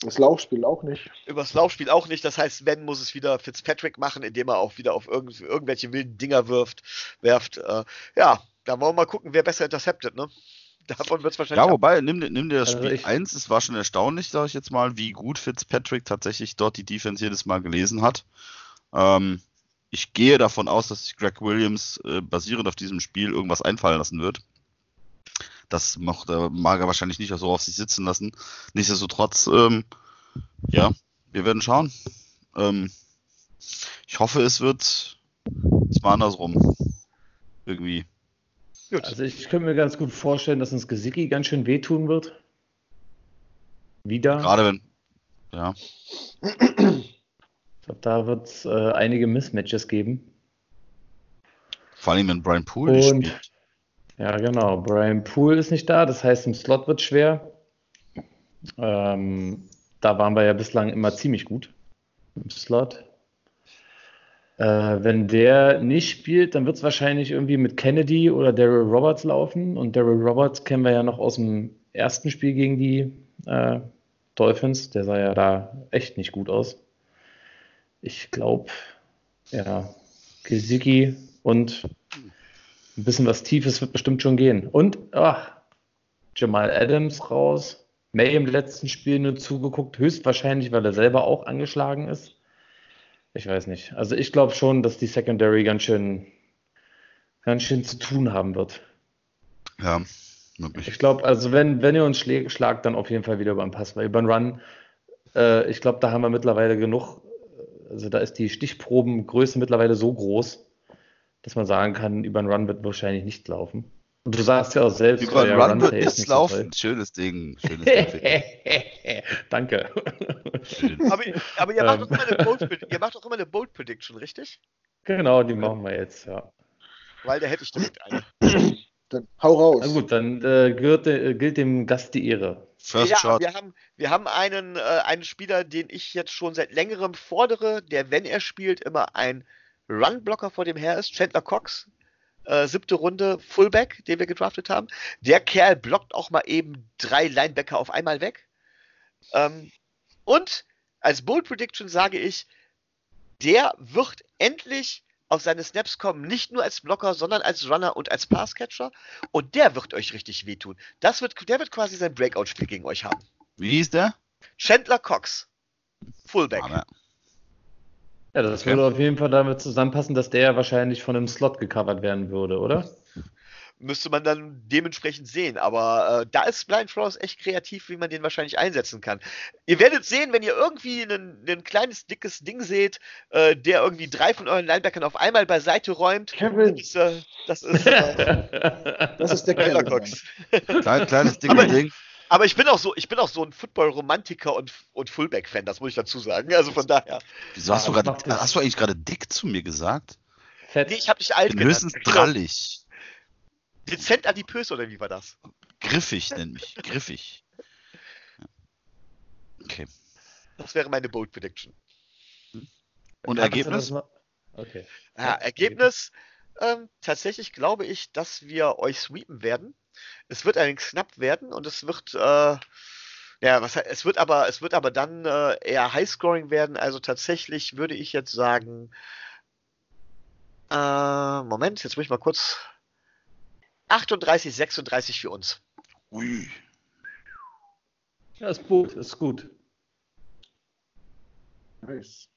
das Laufspiel auch nicht. Übers Laufspiel auch nicht. Das heißt, wenn muss es wieder Fitzpatrick machen, indem er auch wieder auf irgend, irgendwelche wilden Dinger wirft, werft. Äh, ja, da wollen wir mal gucken, wer besser interceptet, ne? Davon wird es wahrscheinlich. Ja, wobei, nimm, nimm dir das also Spiel 1, es war schon erstaunlich, sage ich jetzt mal, wie gut Fitzpatrick tatsächlich dort die Defense jedes Mal gelesen hat. Ähm, ich gehe davon aus, dass sich Greg Williams äh, basierend auf diesem Spiel irgendwas einfallen lassen wird. Das mochte, mag er wahrscheinlich nicht so auf sich sitzen lassen. Nichtsdestotrotz, ähm, ja, wir werden schauen. Ähm, ich hoffe, es wird es mal andersrum. Irgendwie. Gut. Also ich könnte mir ganz gut vorstellen, dass uns Gesicki ganz schön wehtun wird. Wieder. Gerade wenn. Ja. Ich glaube, da wird es äh, einige Mismatches geben. Vor allem, wenn Brian Poole spielt. Ja, genau. Brian Poole ist nicht da, das heißt, im Slot wird schwer. Ähm, da waren wir ja bislang immer ziemlich gut im Slot. Äh, wenn der nicht spielt, dann wird es wahrscheinlich irgendwie mit Kennedy oder Daryl Roberts laufen. Und Daryl Roberts kennen wir ja noch aus dem ersten Spiel gegen die äh, Dolphins. Der sah ja da echt nicht gut aus. Ich glaube, ja, Gesicki und ein bisschen was Tiefes wird bestimmt schon gehen. Und ach, Jamal Adams raus. May im letzten Spiel nur zugeguckt, höchstwahrscheinlich, weil er selber auch angeschlagen ist. Ich weiß nicht. Also ich glaube schon, dass die Secondary ganz schön, ganz schön zu tun haben wird. Ja, wirklich. Ich glaube, also wenn, wenn ihr uns schlägt, schlagt, dann auf jeden Fall wieder beim Pass, weil über den Run, äh, ich glaube, da haben wir mittlerweile genug, also da ist die Stichprobengröße mittlerweile so groß, dass man sagen kann, über den Run wird wahrscheinlich nicht laufen. Und du sagst ja auch selbst, über den Run wird nicht laufen. So schönes Ding. Schönes Ding. Danke. aber, aber ihr, macht Bold, ihr, macht doch immer eine Bold, Prediction, richtig? Genau, die machen wir jetzt, ja. Weil da hätte ich direkt eine. Dann hau raus. Na gut, dann äh, gilt, äh, gilt, dem Gast die Ehre. First ja, shot. Wir haben, wir haben einen, äh, einen Spieler, den ich jetzt schon seit längerem fordere, der, wenn er spielt, immer ein Run-Blocker vor dem her ist. Chandler Cox, äh, siebte Runde Fullback, den wir gedraftet haben. Der Kerl blockt auch mal eben drei Linebacker auf einmal weg. Ähm, und als Bold Prediction sage ich, der wird endlich auf seine Snaps kommen, nicht nur als Blocker, sondern als Runner und als Passcatcher. Und der wird euch richtig wehtun. Das wird, der wird quasi sein Breakout-Spiel gegen euch haben. Wie hieß der? Chandler Cox. Fullback. Aber ja, das okay. würde auf jeden Fall damit zusammenpassen, dass der ja wahrscheinlich von einem Slot gecovert werden würde, oder? Müsste man dann dementsprechend sehen. Aber äh, da ist Blind Frost echt kreativ, wie man den wahrscheinlich einsetzen kann. Ihr werdet sehen, wenn ihr irgendwie ein kleines, dickes Ding seht, äh, der irgendwie drei von euren Linebackern auf einmal beiseite räumt. Kevin. Das, äh, das ist, äh, das ist der Kevin. Klein, kleines, dickes Ding. Aber ich bin auch so, ich bin auch so ein Football-Romantiker und, und Fullback-Fan, das muss ich dazu sagen. Also von daher. Wieso hast, du, grad, hast du eigentlich gerade dick zu mir gesagt? Fett. Nee, ich hab dich alt bin genannt. höchstens drallig. Dezent adipös oder wie war das? Griffig nenn mich. Griffig. Okay. Das wäre meine Bold Prediction. Und Ergebnis? Okay. Ja, Ergebnis, ähm, tatsächlich glaube ich, dass wir euch sweepen werden. Es wird ein knapp werden und es wird, äh, ja, was, es wird aber, es wird aber dann äh, eher Highscoring werden. Also tatsächlich würde ich jetzt sagen, äh, Moment, jetzt muss ich mal kurz 38, 36 für uns. Ui. Ja, ist gut, ist gut. Nice.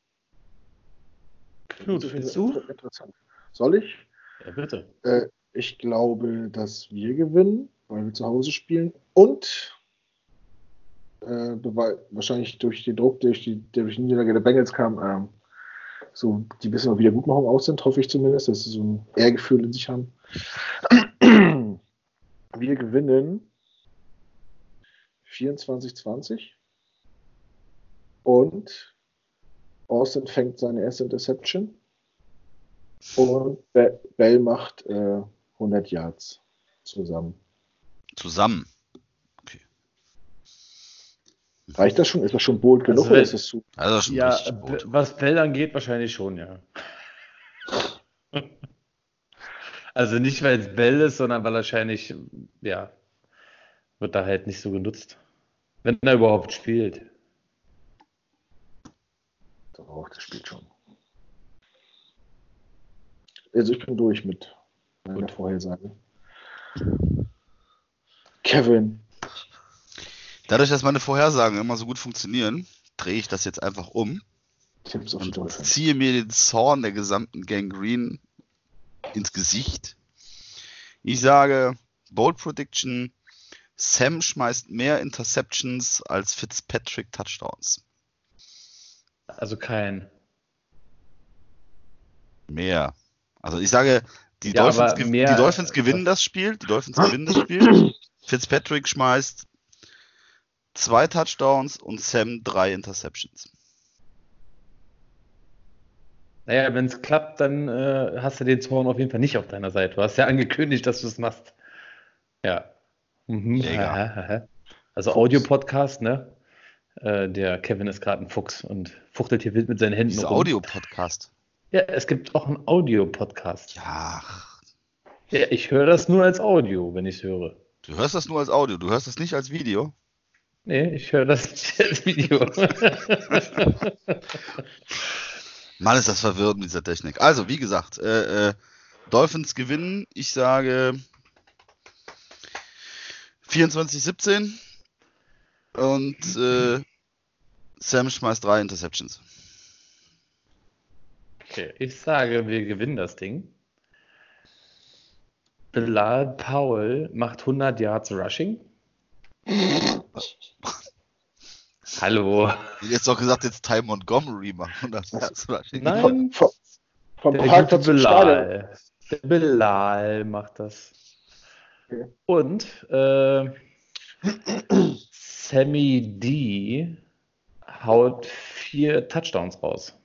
Knut, findest du? Interessant. Soll ich? Ja, bitte. Äh, ich glaube, dass wir gewinnen, weil wir zu Hause spielen. Und äh, wahrscheinlich durch den Druck, durch die, der durch die Niederlage der Bengals kam, äh, so die bisschen Wiedergutmachung aus sind, hoffe ich zumindest, dass sie so ein Ehrgefühl in sich haben. Wir gewinnen 24-20 und Austin fängt seine erste Interception und Bell macht äh, 100 Yards zusammen. Zusammen? Okay. Reicht das schon? Ist das schon bold genug also, oder ist das zu? Also schon ja, was Bell angeht, wahrscheinlich schon, ja. also nicht, weil es Bell ist, sondern weil wahrscheinlich, ja, wird da halt nicht so genutzt. Wenn er überhaupt spielt. Doch, das spielt schon. Also ich bin durch mit Gut. Vorhersage. Kevin. Dadurch, dass meine Vorhersagen immer so gut funktionieren, drehe ich das jetzt einfach um. und ziehe mir den Zorn der gesamten Gang Green ins Gesicht. Ich sage, Bold Prediction, Sam schmeißt mehr Interceptions als Fitzpatrick Touchdowns. Also kein. Mehr. Also ich sage, die, ja, Dolphins, die Dolphins gewinnen das Spiel. Die Dolphins gewinnen das Spiel. Fitzpatrick schmeißt zwei Touchdowns und Sam drei Interceptions. Naja, wenn es klappt, dann äh, hast du den Zorn auf jeden Fall nicht auf deiner Seite. Du hast ja angekündigt, dass du es machst. Ja. Mhm. Also Audio-Podcast, ne? Äh, der Kevin ist gerade ein Fuchs und fuchtelt hier wild mit seinen Händen. Dieser Audio-Podcast. Ja, es gibt auch einen Audio-Podcast. Ja. Ja, ich höre das nur als Audio, wenn ich es höre. Du hörst das nur als Audio, du hörst das nicht als Video? Nee, ich höre das nicht als Video. Mann, ist das verwirrend mit dieser Technik. Also, wie gesagt, äh, äh, Dolphins gewinnen. Ich sage 24-17 und äh, Sam schmeißt drei Interceptions. Okay, ich sage, wir gewinnen das Ding. Bilal Powell macht 100 Yards Rushing. Hallo. Jetzt doch gesagt, jetzt Ty Montgomery macht 100 Yards Rushing. Nein, vom, vom der Parkplatz Bilal. Der Bilal macht das. Okay. Und äh, Sammy D haut vier Touchdowns raus.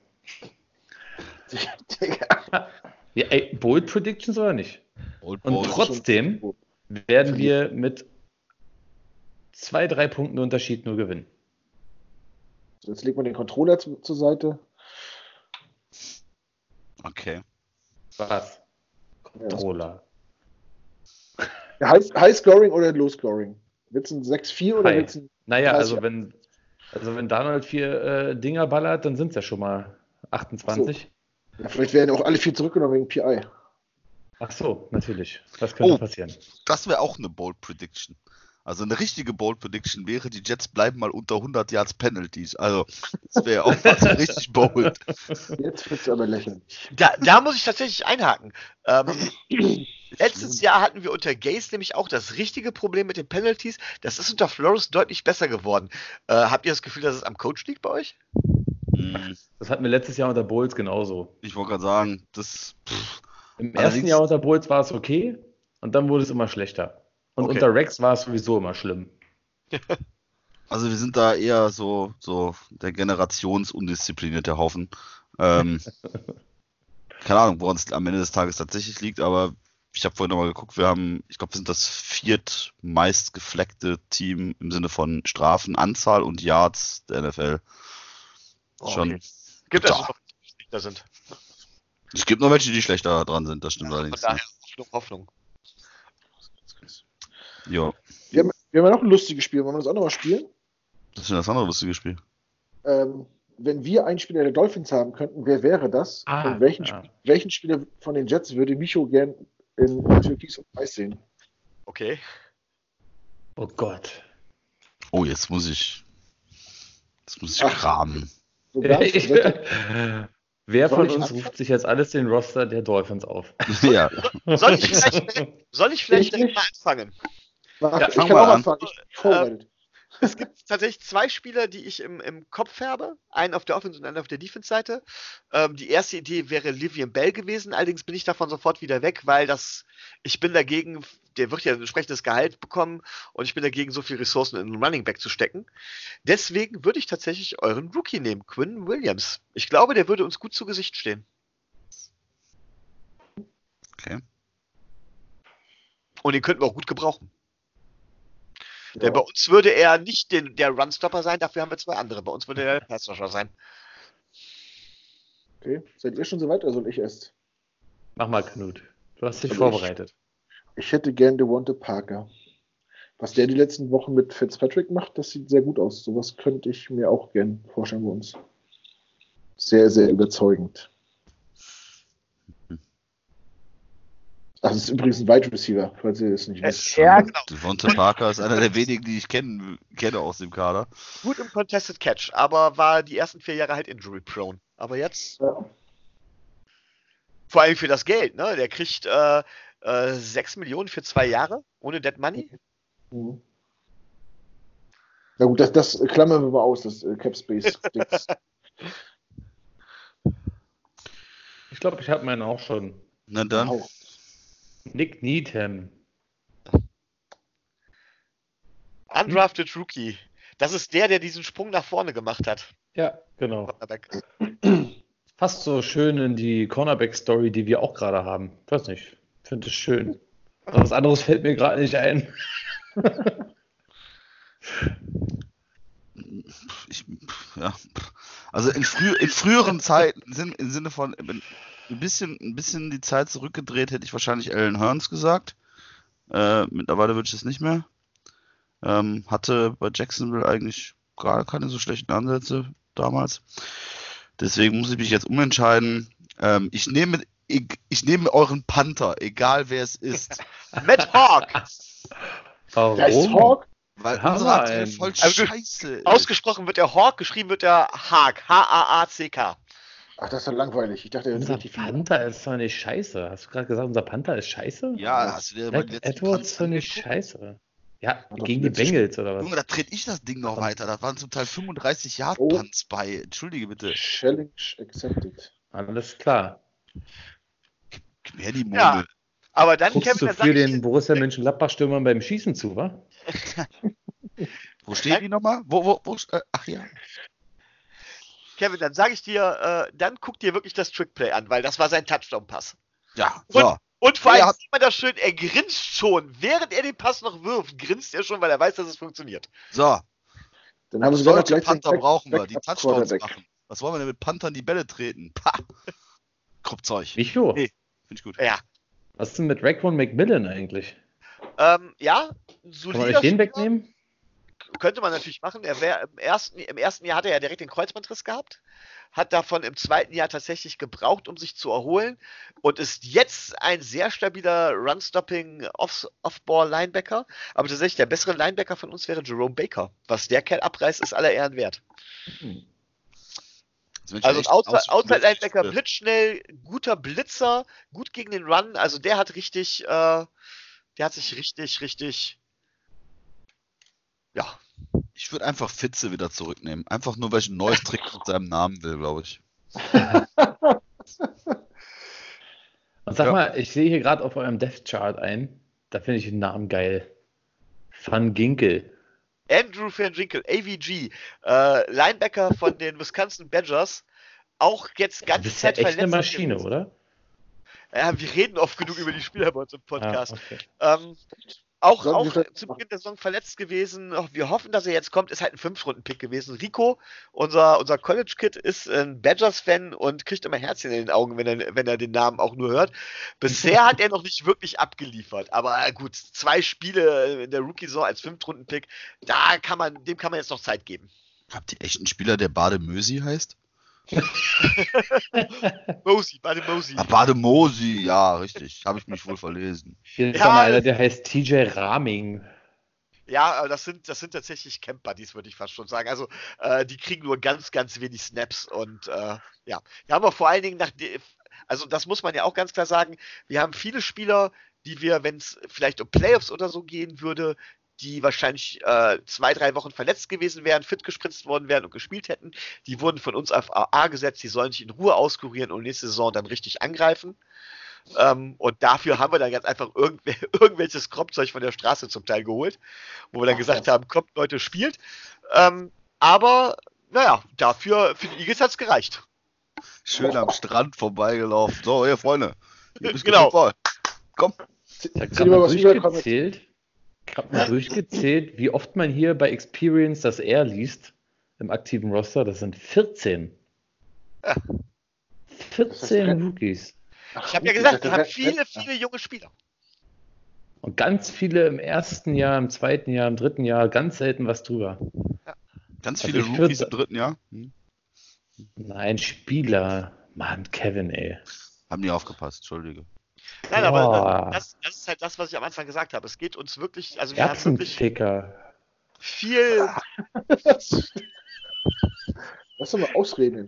Ja, ey, Bold Predictions oder nicht? Bold, Und bold. trotzdem werden wir mit zwei, drei Punkten Unterschied nur gewinnen. Jetzt legt man den Controller zu, zur Seite. Okay. Was? Controller. Ja, High, High Scoring oder Low Scoring? Wird es ein 6-4 oder wird es ein. Naja, also wenn, also wenn Donald vier äh, Dinger ballert, dann sind es ja schon mal 28. Ja, vielleicht werden auch alle vier zurückgenommen wegen PI. Ach so, natürlich. Das könnte oh, passieren. Das wäre auch eine Bold Prediction. Also eine richtige Bold Prediction wäre, die Jets bleiben mal unter 100 Yards Penalties. Also das wäre auch was richtig bold. Jetzt wird es aber lächeln. Da, da muss ich tatsächlich einhaken. Ähm, letztes Jahr hatten wir unter Gaze nämlich auch das richtige Problem mit den Penalties. Das ist unter Flores deutlich besser geworden. Äh, habt ihr das Gefühl, dass es am Coach liegt bei euch? Das hatten wir letztes Jahr unter Bowles genauso. Ich wollte gerade sagen, das. Pff, Im ersten Jahr unter Bowles war es okay und dann wurde es immer schlechter. Und okay. unter Rex war es sowieso immer schlimm. Also wir sind da eher so, so der generationsundisziplinierte Haufen. Ähm, keine Ahnung, woran es am Ende des Tages tatsächlich liegt, aber ich habe vorhin nochmal geguckt, wir haben, ich glaube, wir sind das viertmeist gefleckte Team im Sinne von Strafenanzahl und Yards der NFL. Oh, Schon. Okay. Gibt es noch, die schlechter sind? Es gibt noch welche, die schlechter dran sind, das stimmt ja, allerdings. Von daher Hoffnung, Hoffnung. Ja. Wir haben, wir haben ja noch ein lustiges Spiel. Wollen wir das auch nochmal spielen? Das ist ja das andere lustige Spiel. Ähm, wenn wir einen Spieler der Dolphins haben könnten, wer wäre das? Ah, und welchen, ja. welchen Spieler von den Jets würde Micho gern in Türkis und Weiß sehen? Okay. Oh Gott. Oh, jetzt muss ich. Jetzt muss ich Ach, kramen. So Wer von uns ruft sich jetzt alles den Roster der Dolphins auf? Ja. Soll ich vielleicht, soll ich vielleicht direkt mal anfangen? Ja, ich kann auch anfangen. Ich ähm, es gibt tatsächlich zwei Spieler, die ich im, im Kopf habe. Einen auf der Offense und einen auf der Defense-Seite. Ähm, die erste Idee wäre Livian Bell gewesen, allerdings bin ich davon sofort wieder weg, weil das, ich bin dagegen, der wird ja ein entsprechendes Gehalt bekommen und ich bin dagegen, so viel Ressourcen in einen Running Back zu stecken. Deswegen würde ich tatsächlich euren Rookie nehmen, Quinn Williams. Ich glaube, der würde uns gut zu Gesicht stehen. Okay. Und den könnten wir auch gut gebrauchen. Denn bei uns würde er nicht den, der Runstopper sein, dafür haben wir zwei andere. Bei uns würde er der Passrusher sein. Okay, seid ihr schon soweit oder soll ich erst? Mach mal, Knut. Du hast dich also vorbereitet. Ich, hätte gern Devonte Parker. Was der die letzten Wochen mit Fitzpatrick macht, das sieht sehr gut aus. Sowas könnte ich mir auch gern vorstellen bei uns. Sehr, sehr überzeugend. Das ist übrigens ein Wide Receiver, falls ihr das nicht wisst. Ja, genau. Devonta Parker ist einer der wenigen, die ich kenn, kenne aus dem Kader. Gut im Contested Catch, aber war die ersten vier Jahre halt injury prone. Aber jetzt. Ja. Vor allem für das Geld, ne? Der kriegt äh, äh, 6 Millionen für zwei Jahre ohne Dead Money. Mhm. Na gut, das, das klammern wir mal aus, das äh, Cap Space. ich glaube, ich habe meinen auch schon. Na dann. Nick Needham. Undrafted Rookie. Das ist der, der diesen Sprung nach vorne gemacht hat. Ja, genau. fast so schön in die Cornerback-Story, die wir auch gerade haben. Ich weiß nicht, finde es schön. Was anderes fällt mir gerade nicht ein. ich, ja. Also in, früh, in früheren Zeiten, im Sinne von ein bisschen, ein bisschen die Zeit zurückgedreht, hätte ich wahrscheinlich Alan Hearns gesagt. Äh, mittlerweile würde ich es nicht mehr. Ähm, hatte bei Jacksonville eigentlich gar keine so schlechten Ansätze damals. Deswegen muss ich mich jetzt umentscheiden. Ähm, ich nehme ich, ich, nehme euren Panther, egal wer es ist. Matt Hawk. Warum? Der ist Hawk? Weil unsere aktuell voll also, scheiße Ausgesprochen wird der Hawk, geschrieben wird der Haag. H-A-A-C-K. Ach, das ist doch langweilig. Ich dachte, unser Panther ist doch nicht scheiße. Hast du gerade gesagt, unser Panther ist scheiße? Ja, hast du dir mal Edwards ist doch nicht scheiße. Ja, gegen die Bengals oder was? Junge, da trete ich das Ding noch weiter. Da waren zum Teil 35 Yard. Punts oh. bei. Entschuldige bitte. Challenge accepted. Alles klar. Mir die Murmel. Ja. Aber dann Guckst Kevin, du für den Borussia Mönchengladbach-Stürmer beim Schießen zu, wa? wo steht die nochmal? Wo, wo, wo, äh, ach ja. Kevin, dann sage ich dir, äh, dann guck dir wirklich das Trickplay an, weil das war sein Touchdown-Pass. Ja, so. Und, und vor allem sieht man das schön, er grinst schon. Während er den Pass noch wirft, grinst er schon, weil er weiß, dass es funktioniert. So. Dann haben sie Solche Panther brauchen wir, die Touchdowns machen. Was wollen wir denn mit Panthern die Bälle treten? Pah. Kruppzeug. Micho. Nee, finde ich gut. Ja. Was ist denn mit Raquan McMillan eigentlich? Ähm, ja, Kann man den wegnehmen? Könnte man natürlich machen. Er wär, im, ersten, Im ersten Jahr hat er ja direkt den Kreuzbandriss gehabt, hat davon im zweiten Jahr tatsächlich gebraucht, um sich zu erholen und ist jetzt ein sehr stabiler Run-Stopping Off-Ball-Linebacker. Aber tatsächlich der bessere Linebacker von uns wäre Jerome Baker. Was der Kerl abreißt, ist aller Ehren wert. Hm. Also Outside-Linebacker, blitzschnell, guter Blitzer, gut gegen den Run. Also der hat richtig, äh, der hat sich richtig, richtig, ja. Ich würde einfach Fitze wieder zurücknehmen. Einfach nur, weil ich ein neues Trick mit seinem Namen will, glaube ich. Und sag ja. mal, ich sehe hier gerade auf eurem Death Chart ein. Da finde ich den Namen geil. Van Ginkel. Andrew Van Ginkel, AVG, äh, Linebacker von den Wisconsin Badgers, auch jetzt ganz ja, Zeit ja echt eine Maschine, gewesen. oder? Ja, wir reden oft genug über die Spieler bei uns im Podcast. Ah, okay. ähm, auch, auch zu Beginn der Saison verletzt gewesen. Wir hoffen, dass er jetzt kommt. Ist halt ein Fünf-Runden-Pick gewesen. Rico, unser, unser College-Kid, ist ein Badgers-Fan und kriegt immer Herzchen in den Augen, wenn er, wenn er den Namen auch nur hört. Bisher hat er noch nicht wirklich abgeliefert. Aber gut, zwei Spiele in der Rookie-Saison als Fünf-Runden-Pick, da kann man, dem kann man jetzt noch Zeit geben. Habt ihr echt einen Spieler, der Bade Mösi heißt? Mosi, Bade Mosi. Ah, Bade Mosi, ja, richtig. Habe ich mich wohl verlesen. Hier ist ja, mal einer, der heißt TJ Raming. Ja, das sind, das sind tatsächlich Camp Buddies, würde ich fast schon sagen. Also, äh, die kriegen nur ganz, ganz wenig Snaps und äh, ja. Wir haben aber vor allen Dingen nach, also das muss man ja auch ganz klar sagen, wir haben viele Spieler, die wir, wenn es vielleicht um Playoffs oder so gehen würde, die wahrscheinlich äh, zwei, drei Wochen verletzt gewesen wären, fit gespritzt worden wären und gespielt hätten. Die wurden von uns auf AA gesetzt, die sollen sich in Ruhe auskurieren und nächste Saison dann richtig angreifen. Ähm, und dafür haben wir dann ganz einfach irgendw irgendwelches Kropfzeug von der Straße zum Teil geholt, wo wir dann Ach, gesagt haben, kommt Leute, spielt. Ähm, aber naja, dafür für die Eagles hat es gereicht. Schön am Strand vorbeigelaufen. So, ihr Freunde. genau. Komm. Ich habe gerade mal durchgezählt. Ich habe mal durchgezählt, wie oft man hier bei Experience das R liest im aktiven Roster. Das sind 14. 14 Rookies. Ich habe ja gesagt, wir haben viele, viele junge Spieler. Und ganz viele im ersten Jahr, im zweiten Jahr, im dritten Jahr, ganz selten was drüber. Ja. Ganz also viele also Rookies im dritten Jahr? Hm. Nein, Spieler. Mann, Kevin, ey. Haben nie aufgepasst, Entschuldige. Nein, Boah. aber das, das, ist halt das, was ich am Anfang gesagt habe. Es geht uns wirklich, also wir haben wirklich viel. Lass doch mal ausreden.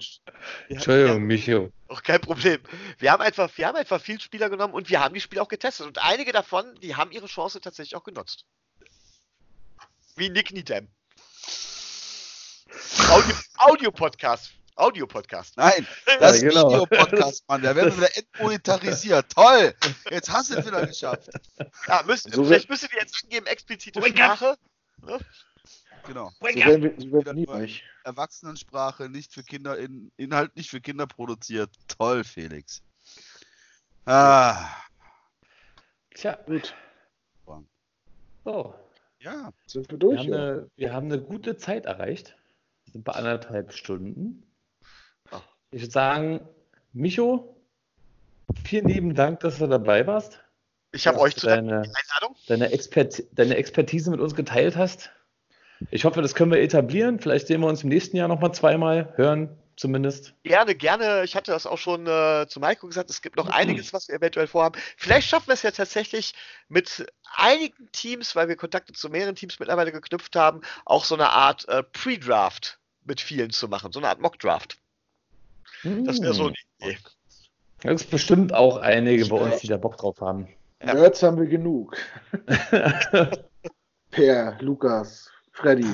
Entschuldigung, Micho. Auch kein Problem. Wir haben, einfach, wir haben einfach viel Spieler genommen und wir haben die Spieler auch getestet. Und einige davon, die haben ihre Chance tatsächlich auch genutzt. Wie Nick. Audio-Podcast. Audio Audio-Podcast. Nein, das ja, genau. Video-Podcast, Mann. Da werden wir wieder entmonetarisiert. Toll! Jetzt hast du es wieder geschafft. Ja, müsst, so vielleicht müsstet ihr jetzt angeben, explizite Sprache. Ne? Genau. So werden wir, so werden wir. Erwachsenensprache, nicht für Kinder, in, Inhalt nicht für Kinder produziert. Toll, Felix. Ah. Tja, gut. So. Ja. Sind wir durch? Wir haben, eine, wir haben eine gute Zeit erreicht. Wir sind bei anderthalb Stunden. Ich würde sagen, Micho, vielen lieben Dank, dass du dabei warst. Ich habe euch zu deine, deine, Expert, deine Expertise mit uns geteilt hast. Ich hoffe, das können wir etablieren. Vielleicht sehen wir uns im nächsten Jahr nochmal zweimal, hören zumindest. Gerne, gerne. Ich hatte das auch schon äh, zu Maiko gesagt. Es gibt noch einiges, was wir eventuell vorhaben. Vielleicht schaffen wir es ja tatsächlich mit einigen Teams, weil wir Kontakte zu mehreren Teams mittlerweile geknüpft haben, auch so eine Art äh, Pre-Draft mit vielen zu machen. So eine Art Mock-Draft. Das wäre so eine Idee. Da ist bestimmt auch einige bei uns, die da Bock drauf haben. Ja. Nerds haben wir genug. per, Lukas, Freddy.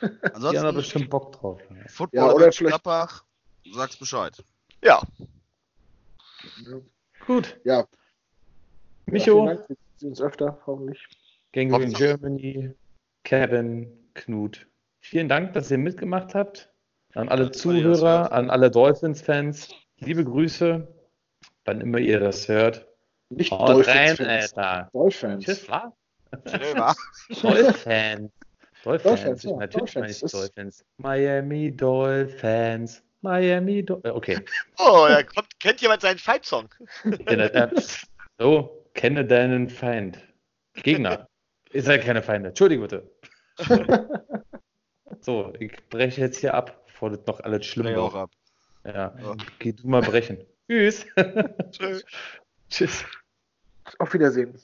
Ansonsten, die haben da bestimmt Bock drauf. Football ja, oder vielleicht... Klappbach, sag's Bescheid. Ja. Gut. Ja. Micho. Ja, wir sehen uns öfter, hoffentlich. Gangrene Germany, Kevin, Knut. Vielen Dank, dass ihr mitgemacht habt. An alle Zuhörer, an alle Dolphins-Fans. Liebe Grüße, wann immer ihr das hört. Nicht Dolphins, rein, Alter. Dolphins. Tschüss, was? Dolphins. Dolphins. Ja, natürlich meine ich Dolphins. Miami Dolphins. Miami Dolphins. Okay. Oh, da kommt, kennt jemand seinen Fight-Song? so, kenne deinen Feind. Gegner. Ihr seid keine Feinde. Entschuldigung bitte. so, ich breche jetzt hier ab, bevor das noch alles schlimm wird. auch ab. Ja, oh. geh du mal brechen. Tschüss. Tschüss. Tschüss. Auf Wiedersehen.